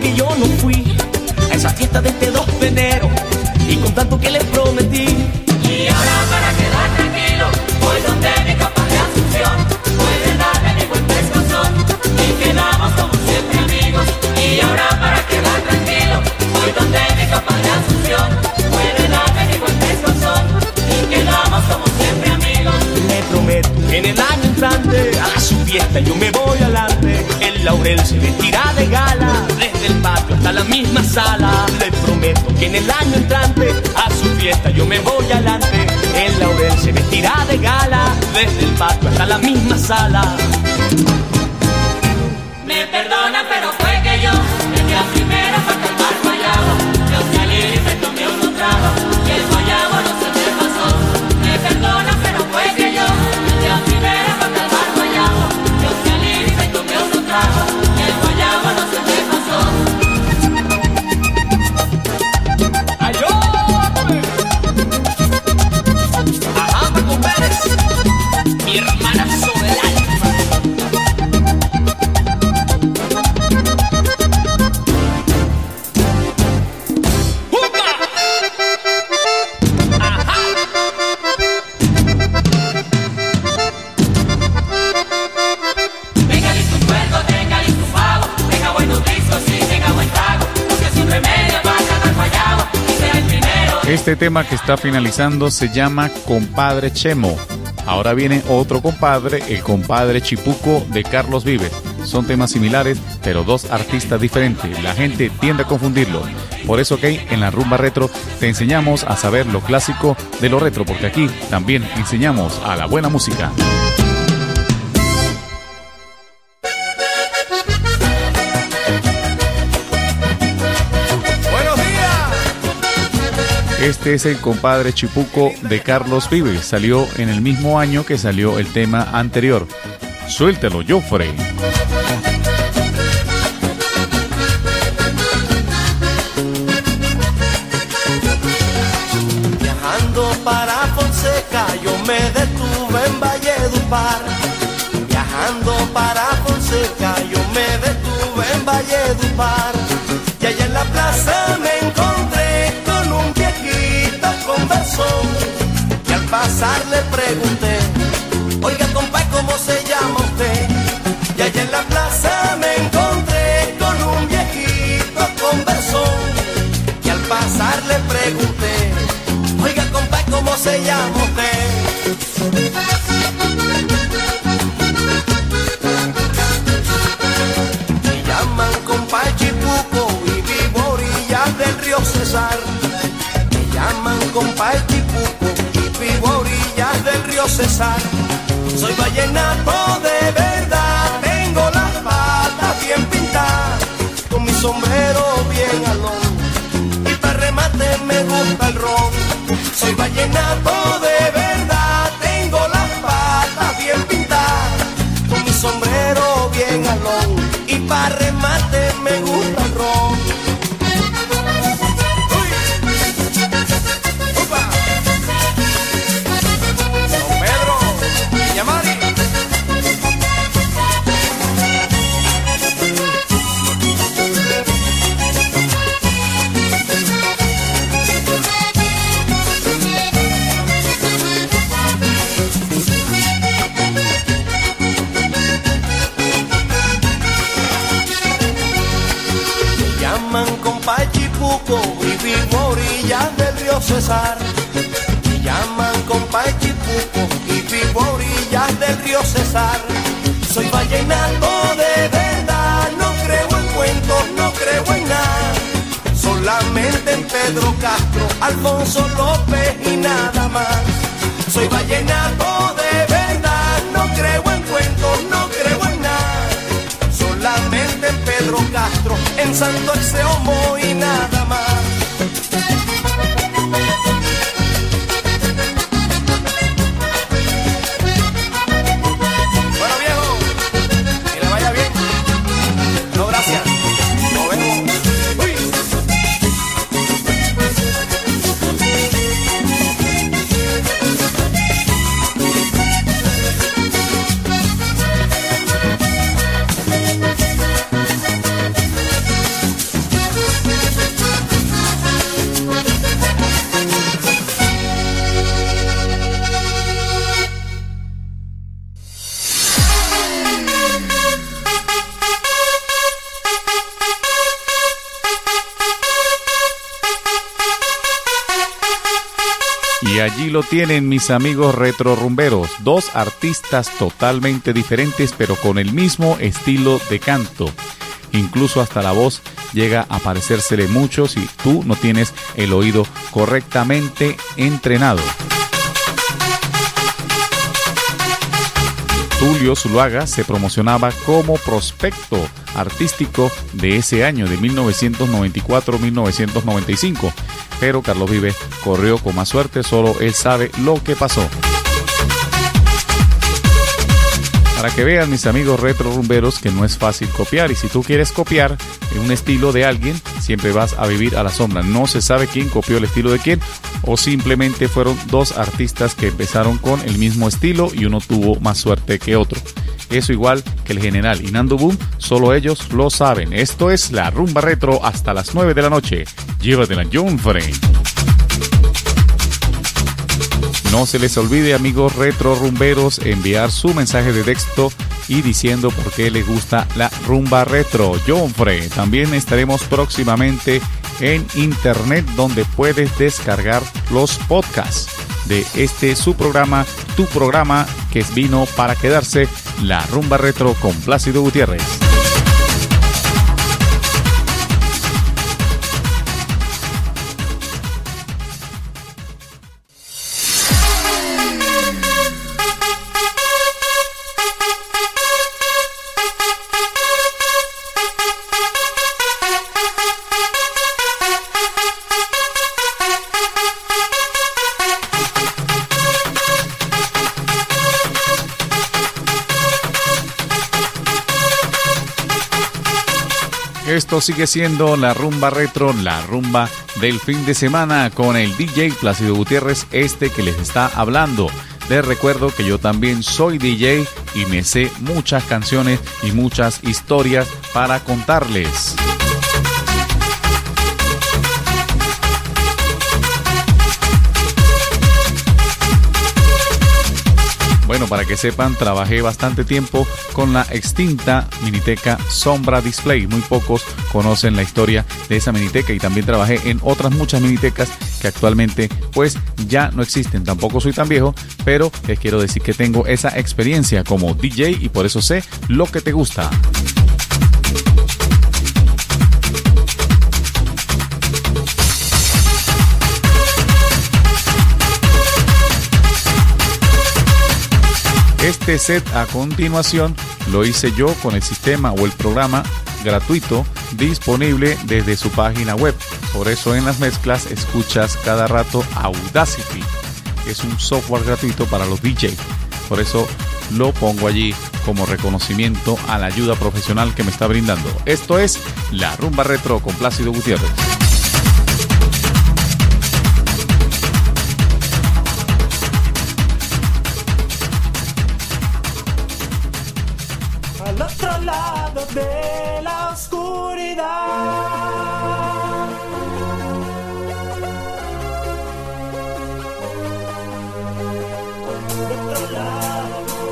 Porque yo no fui a esa fiesta de este 2 de enero y con tanto que le prometí. Y ahora para quedar tranquilo, voy donde mi capaz de Asunción, puede darme mi buen pescozón y quedamos como siempre amigos. Y ahora para quedar tranquilo, voy donde mi capaz de Asunción, puede darme mi buen pescozón y quedamos como siempre amigos. Le prometo que en el año entrante a su fiesta yo me voy adelante. El laurel se vestirá de gala, desde el patio hasta la misma sala. Le prometo que en el año entrante a su fiesta yo me voy adelante. El laurel se vestirá de gala, desde el patio hasta la misma sala. Me perdona, pero fue que yo, el día primero para calmar guayabo, yo salí y me tomé unos tragos, y el guayabo no se me pasó. Me perdona, pero fue que yo, el día primero para calmar guayabo, yo salí y me tomé unos tragos, Este tema que está finalizando se llama Compadre Chemo. Ahora viene otro compadre, el compadre Chipuco de Carlos Vives. Son temas similares, pero dos artistas diferentes. La gente tiende a confundirlo. Por eso que en la rumba retro te enseñamos a saber lo clásico de lo retro, porque aquí también enseñamos a la buena música. Este es el compadre Chipuco de Carlos Vives. Salió en el mismo año que salió el tema anterior. Suéltalo, Joffrey. Viajando para Fonseca, yo me detuve en Valledupar. Viajando para Fonseca, yo me detuve en Valledupar. Y allá en la plaza me pasar le pregunté, oiga compa, ¿cómo se llama usted? Y allá en la plaza me encontré con un viejito conversón. Y al pasar le pregunté, oiga compa, ¿cómo se llama usted? Me llaman compa Chipuco y vivo del río Cesar. Me llaman compa Chipuco y vivo del río Cesar. Soy vallenato de verdad, tengo las patas bien pintadas. sombrero bien alón y para remate me gusta el ron. Soy vallenato de verdad, Me llaman compa Chipuco y vivo del río Cesar. Soy vallenato de verdad, no creo en cuentos, no creo en nada. Solamente en Pedro Castro, Alfonso López y nada más. Soy vallenato de verdad, no creo en cuentos, no creo en nada solamente en Pedro Castro, en Santo Exeomo y nada más. Tienen mis amigos retrorumberos, dos artistas totalmente diferentes pero con el mismo estilo de canto. Incluso hasta la voz llega a parecérsele mucho si tú no tienes el oído correctamente entrenado. Tulio Zuluaga se promocionaba como prospecto artístico de ese año, de 1994-1995. Pero Carlos Vives corrió con más suerte, solo él sabe lo que pasó. Para que vean mis amigos retro rumberos que no es fácil copiar y si tú quieres copiar un estilo de alguien, siempre vas a vivir a la sombra. No se sabe quién copió el estilo de quién o simplemente fueron dos artistas que empezaron con el mismo estilo y uno tuvo más suerte que otro. Eso igual que el general y Boom, solo ellos lo saben. Esto es la rumba retro hasta las 9 de la noche. Llévatela, John Frame. No se les olvide, amigos retro rumberos, enviar su mensaje de texto y diciendo por qué les gusta la rumba retro. John Frey. También estaremos próximamente en internet donde puedes descargar los podcasts de este su programa, tu programa que vino para quedarse, la rumba retro con Plácido Gutiérrez. Sigue siendo la rumba retro, la rumba del fin de semana con el DJ Plácido Gutiérrez, este que les está hablando. Les recuerdo que yo también soy DJ y me sé muchas canciones y muchas historias para contarles. Bueno, para que sepan, trabajé bastante tiempo con la extinta Miniteca Sombra Display. Muy pocos conocen la historia de esa Miniteca y también trabajé en otras muchas Minitecas que actualmente pues ya no existen. Tampoco soy tan viejo, pero les quiero decir que tengo esa experiencia como DJ y por eso sé lo que te gusta. Este set a continuación lo hice yo con el sistema o el programa gratuito disponible desde su página web. Por eso en las mezclas escuchas cada rato Audacity. Es un software gratuito para los DJ. Por eso lo pongo allí como reconocimiento a la ayuda profesional que me está brindando. Esto es La Rumba Retro con Plácido Gutiérrez. De la oscuridad.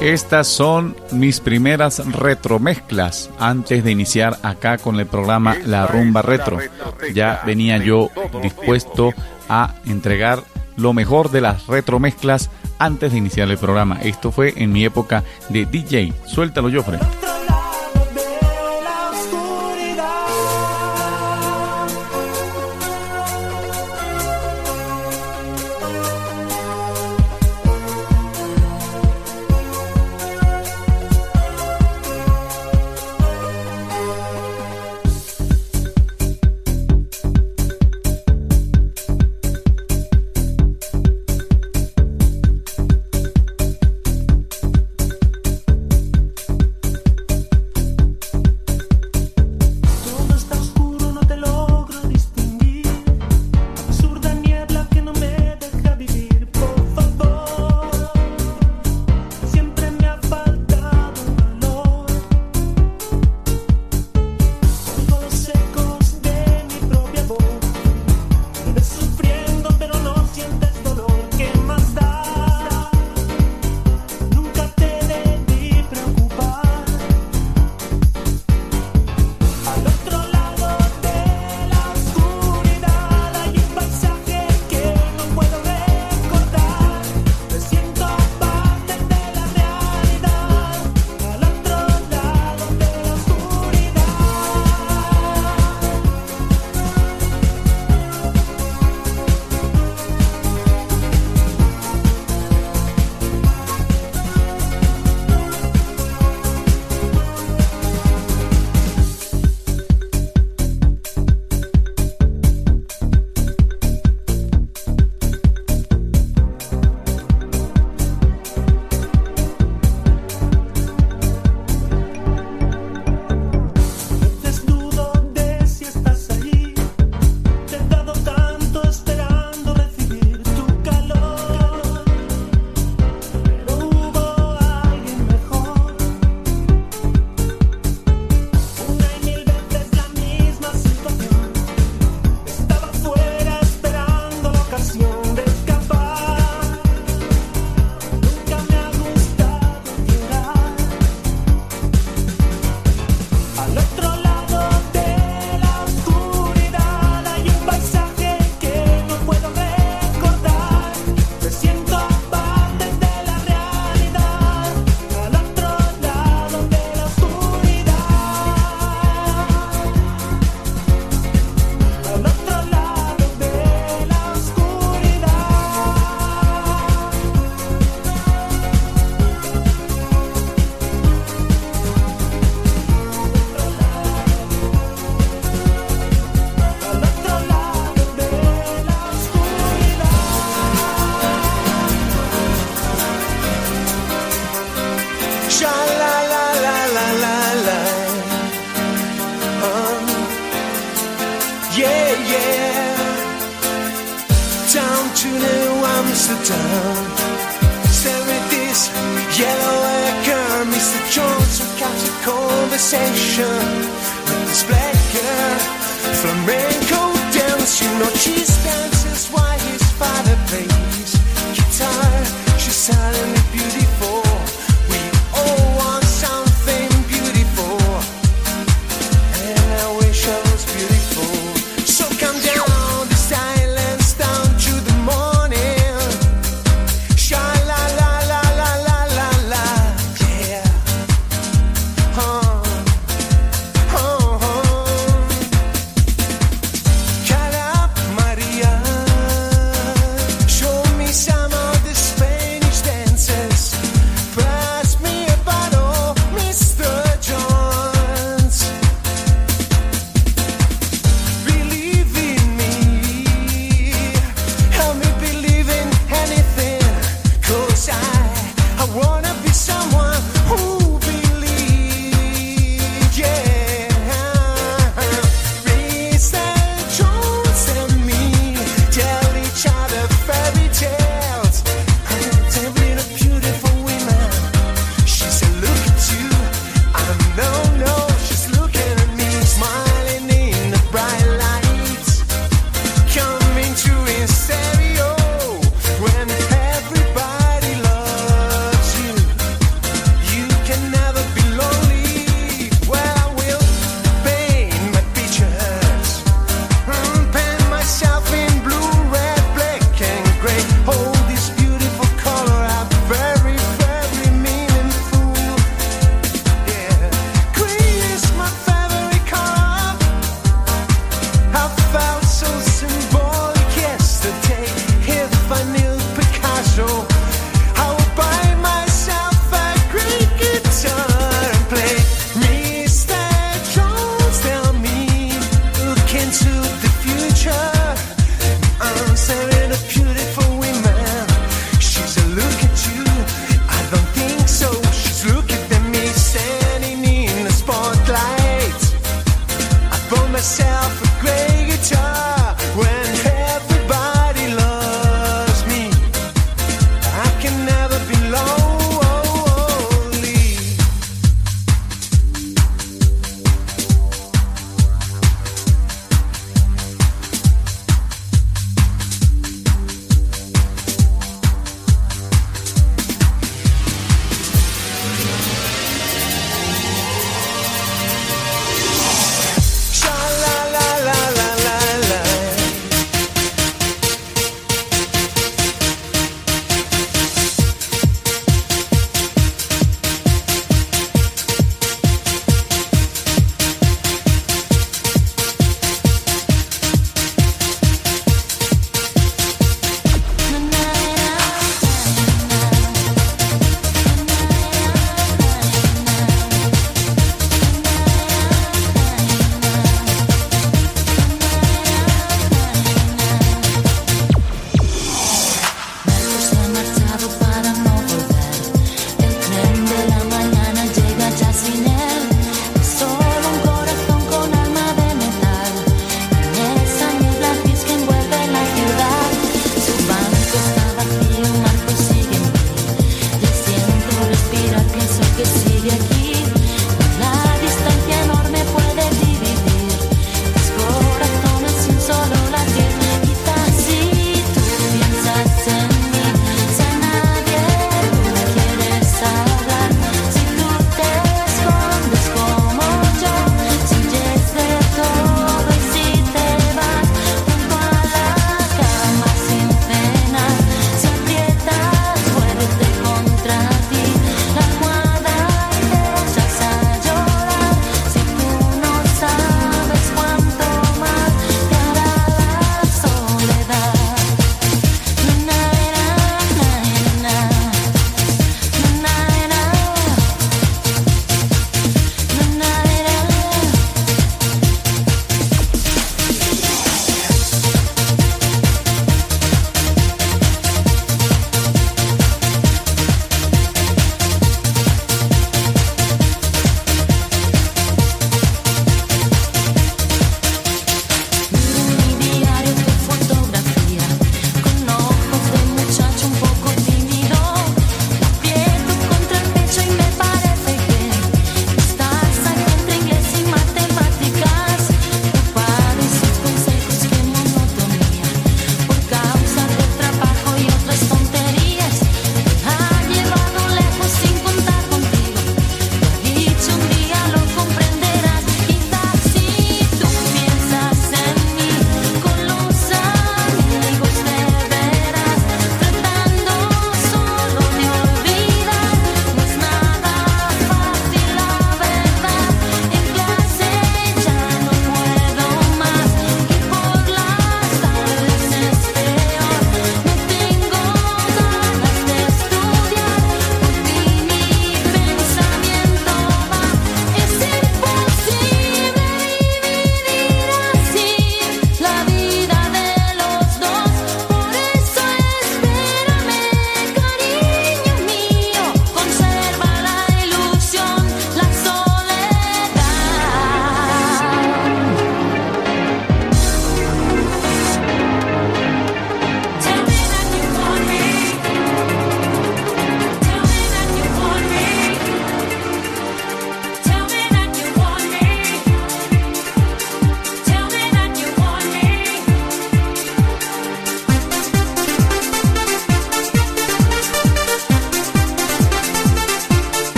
Estas son mis primeras retromezclas antes de iniciar acá con el programa La Rumba Retro. Ya venía yo dispuesto a entregar lo mejor de las retromezclas antes de iniciar el programa. Esto fue en mi época de DJ. Suéltalo, Joffre. Conversation with this black girl. Flamenco dance, you know she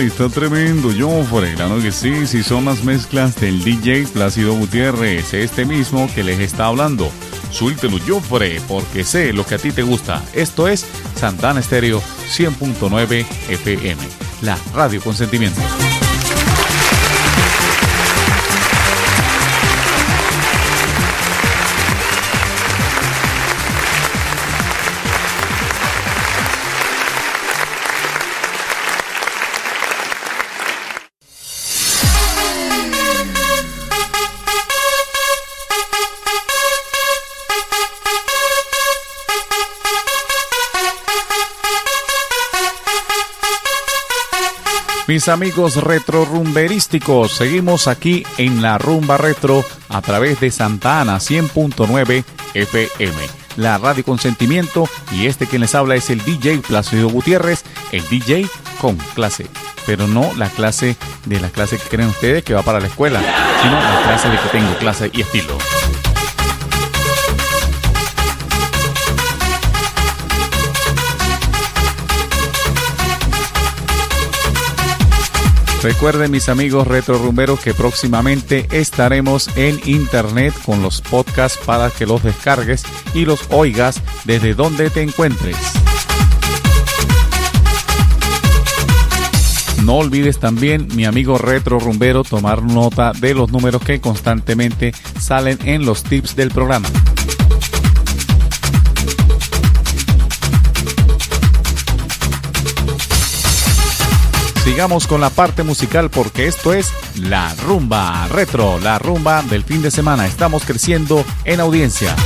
está tremendo, Joffre. Claro que sí, si son las mezclas del DJ Plácido Gutiérrez, este mismo que les está hablando. Suéltelo, Joffre, porque sé lo que a ti te gusta. Esto es Santana Estéreo 100.9 FM, la radio con Mis amigos retro rumberísticos, seguimos aquí en la rumba retro a través de Santa Ana 100.9 FM, la radio con sentimiento y este quien les habla es el DJ Plácido Gutiérrez, el DJ con clase, pero no la clase de la clase que creen ustedes que va para la escuela, sino la clase de que tengo clase y estilo. Recuerden mis amigos retro rumberos que próximamente estaremos en internet con los podcasts para que los descargues y los oigas desde donde te encuentres. No olvides también, mi amigo retro rumbero, tomar nota de los números que constantemente salen en los tips del programa. Sigamos con la parte musical porque esto es la rumba retro, la rumba del fin de semana. Estamos creciendo en audiencia.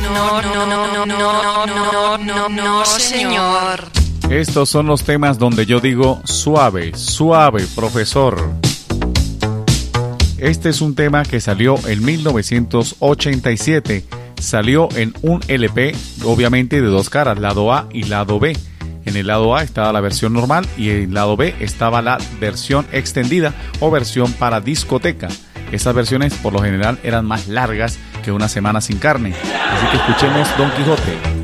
No, no, no, no, no, no, no, no, señor. Estos son los temas donde yo digo suave, suave, profesor. Este es un tema que salió en 1987. Salió en un LP, obviamente de dos caras, lado A y lado B. En el lado A estaba la versión normal y en el lado B estaba la versión extendida o versión para discoteca. Estas versiones por lo general eran más largas que una semana sin carne. Así que escuchemos Don Quijote.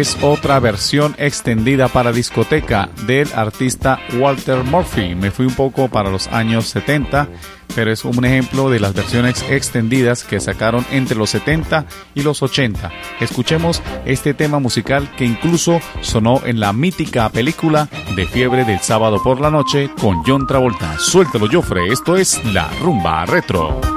Es otra versión extendida para discoteca del artista Walter Murphy. Me fui un poco para los años 70, pero es un ejemplo de las versiones extendidas que sacaron entre los 70 y los 80. Escuchemos este tema musical que incluso sonó en la mítica película de Fiebre del sábado por la noche con John Travolta. Suéltalo, Joffre, esto es la rumba retro.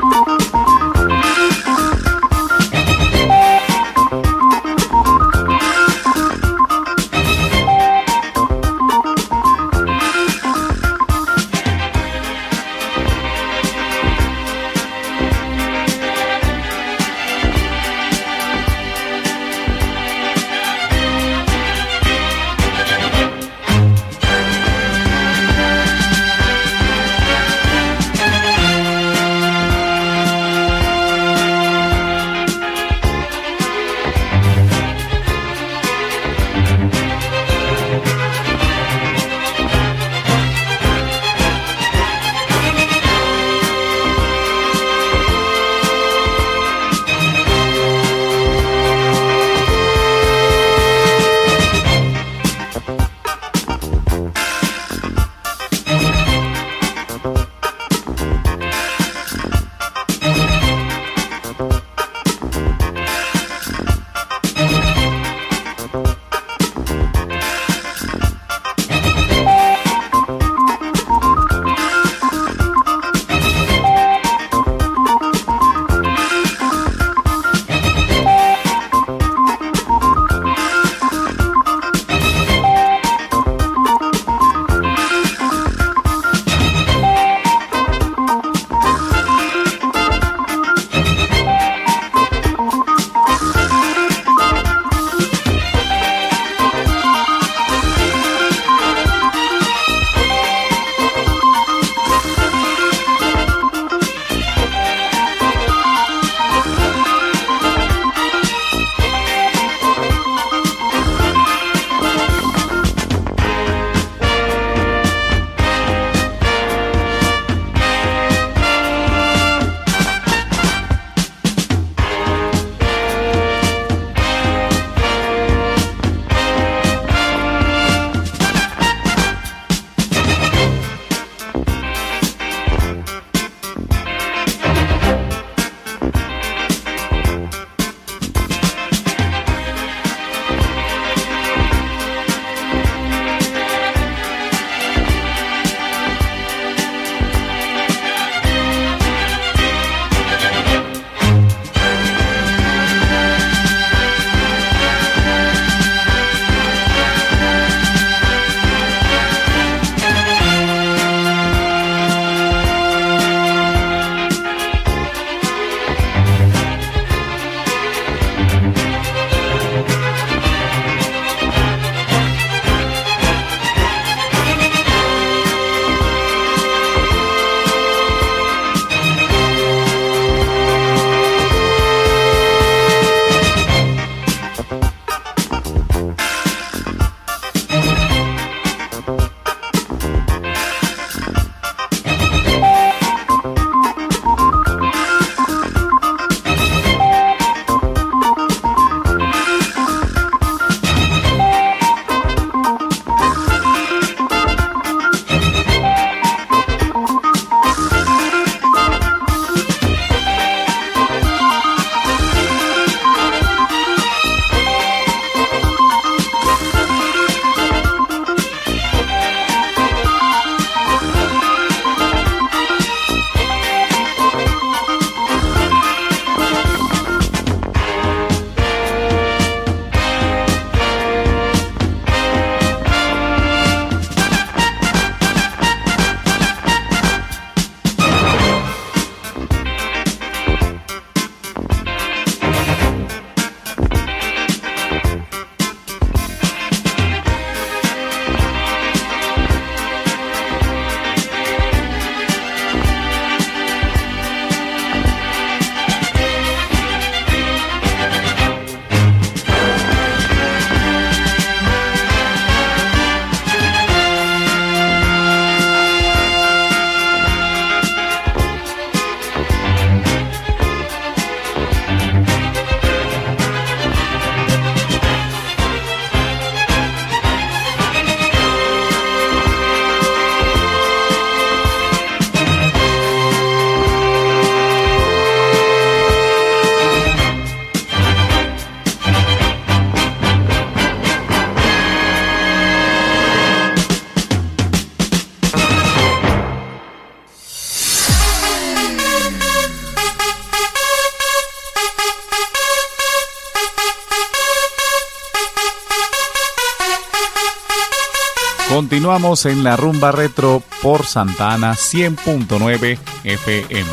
En la rumba retro por Santana 100.9 FM.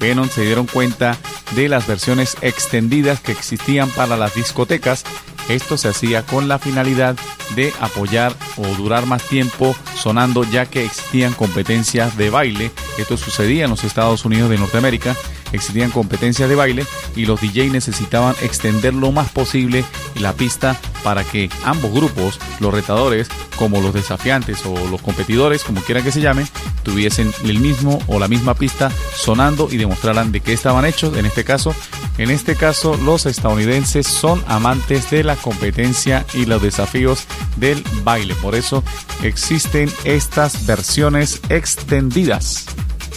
Venom se dieron cuenta de las versiones extendidas que existían para las discotecas. Esto se hacía con la finalidad de apoyar o durar más tiempo sonando ya que existían competencias de baile. Esto sucedía en los Estados Unidos de Norteamérica. Existían competencias de baile y los DJ necesitaban extender lo más posible la pista para que ambos grupos, los retadores como los desafiantes o los competidores, como quieran que se llamen, tuviesen el mismo o la misma pista sonando y demostraran de qué estaban hechos. En este caso, en este caso los estadounidenses son amantes de la competencia y los desafíos del baile. Por eso existen estas versiones extendidas.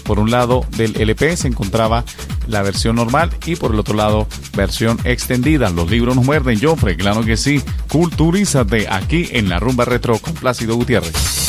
Por un lado del LP se encontraba la versión normal y por el otro lado versión extendida. Los libros nos muerden, Joffrey, claro que sí. Culturízate aquí en la rumba retro con Plácido Gutiérrez.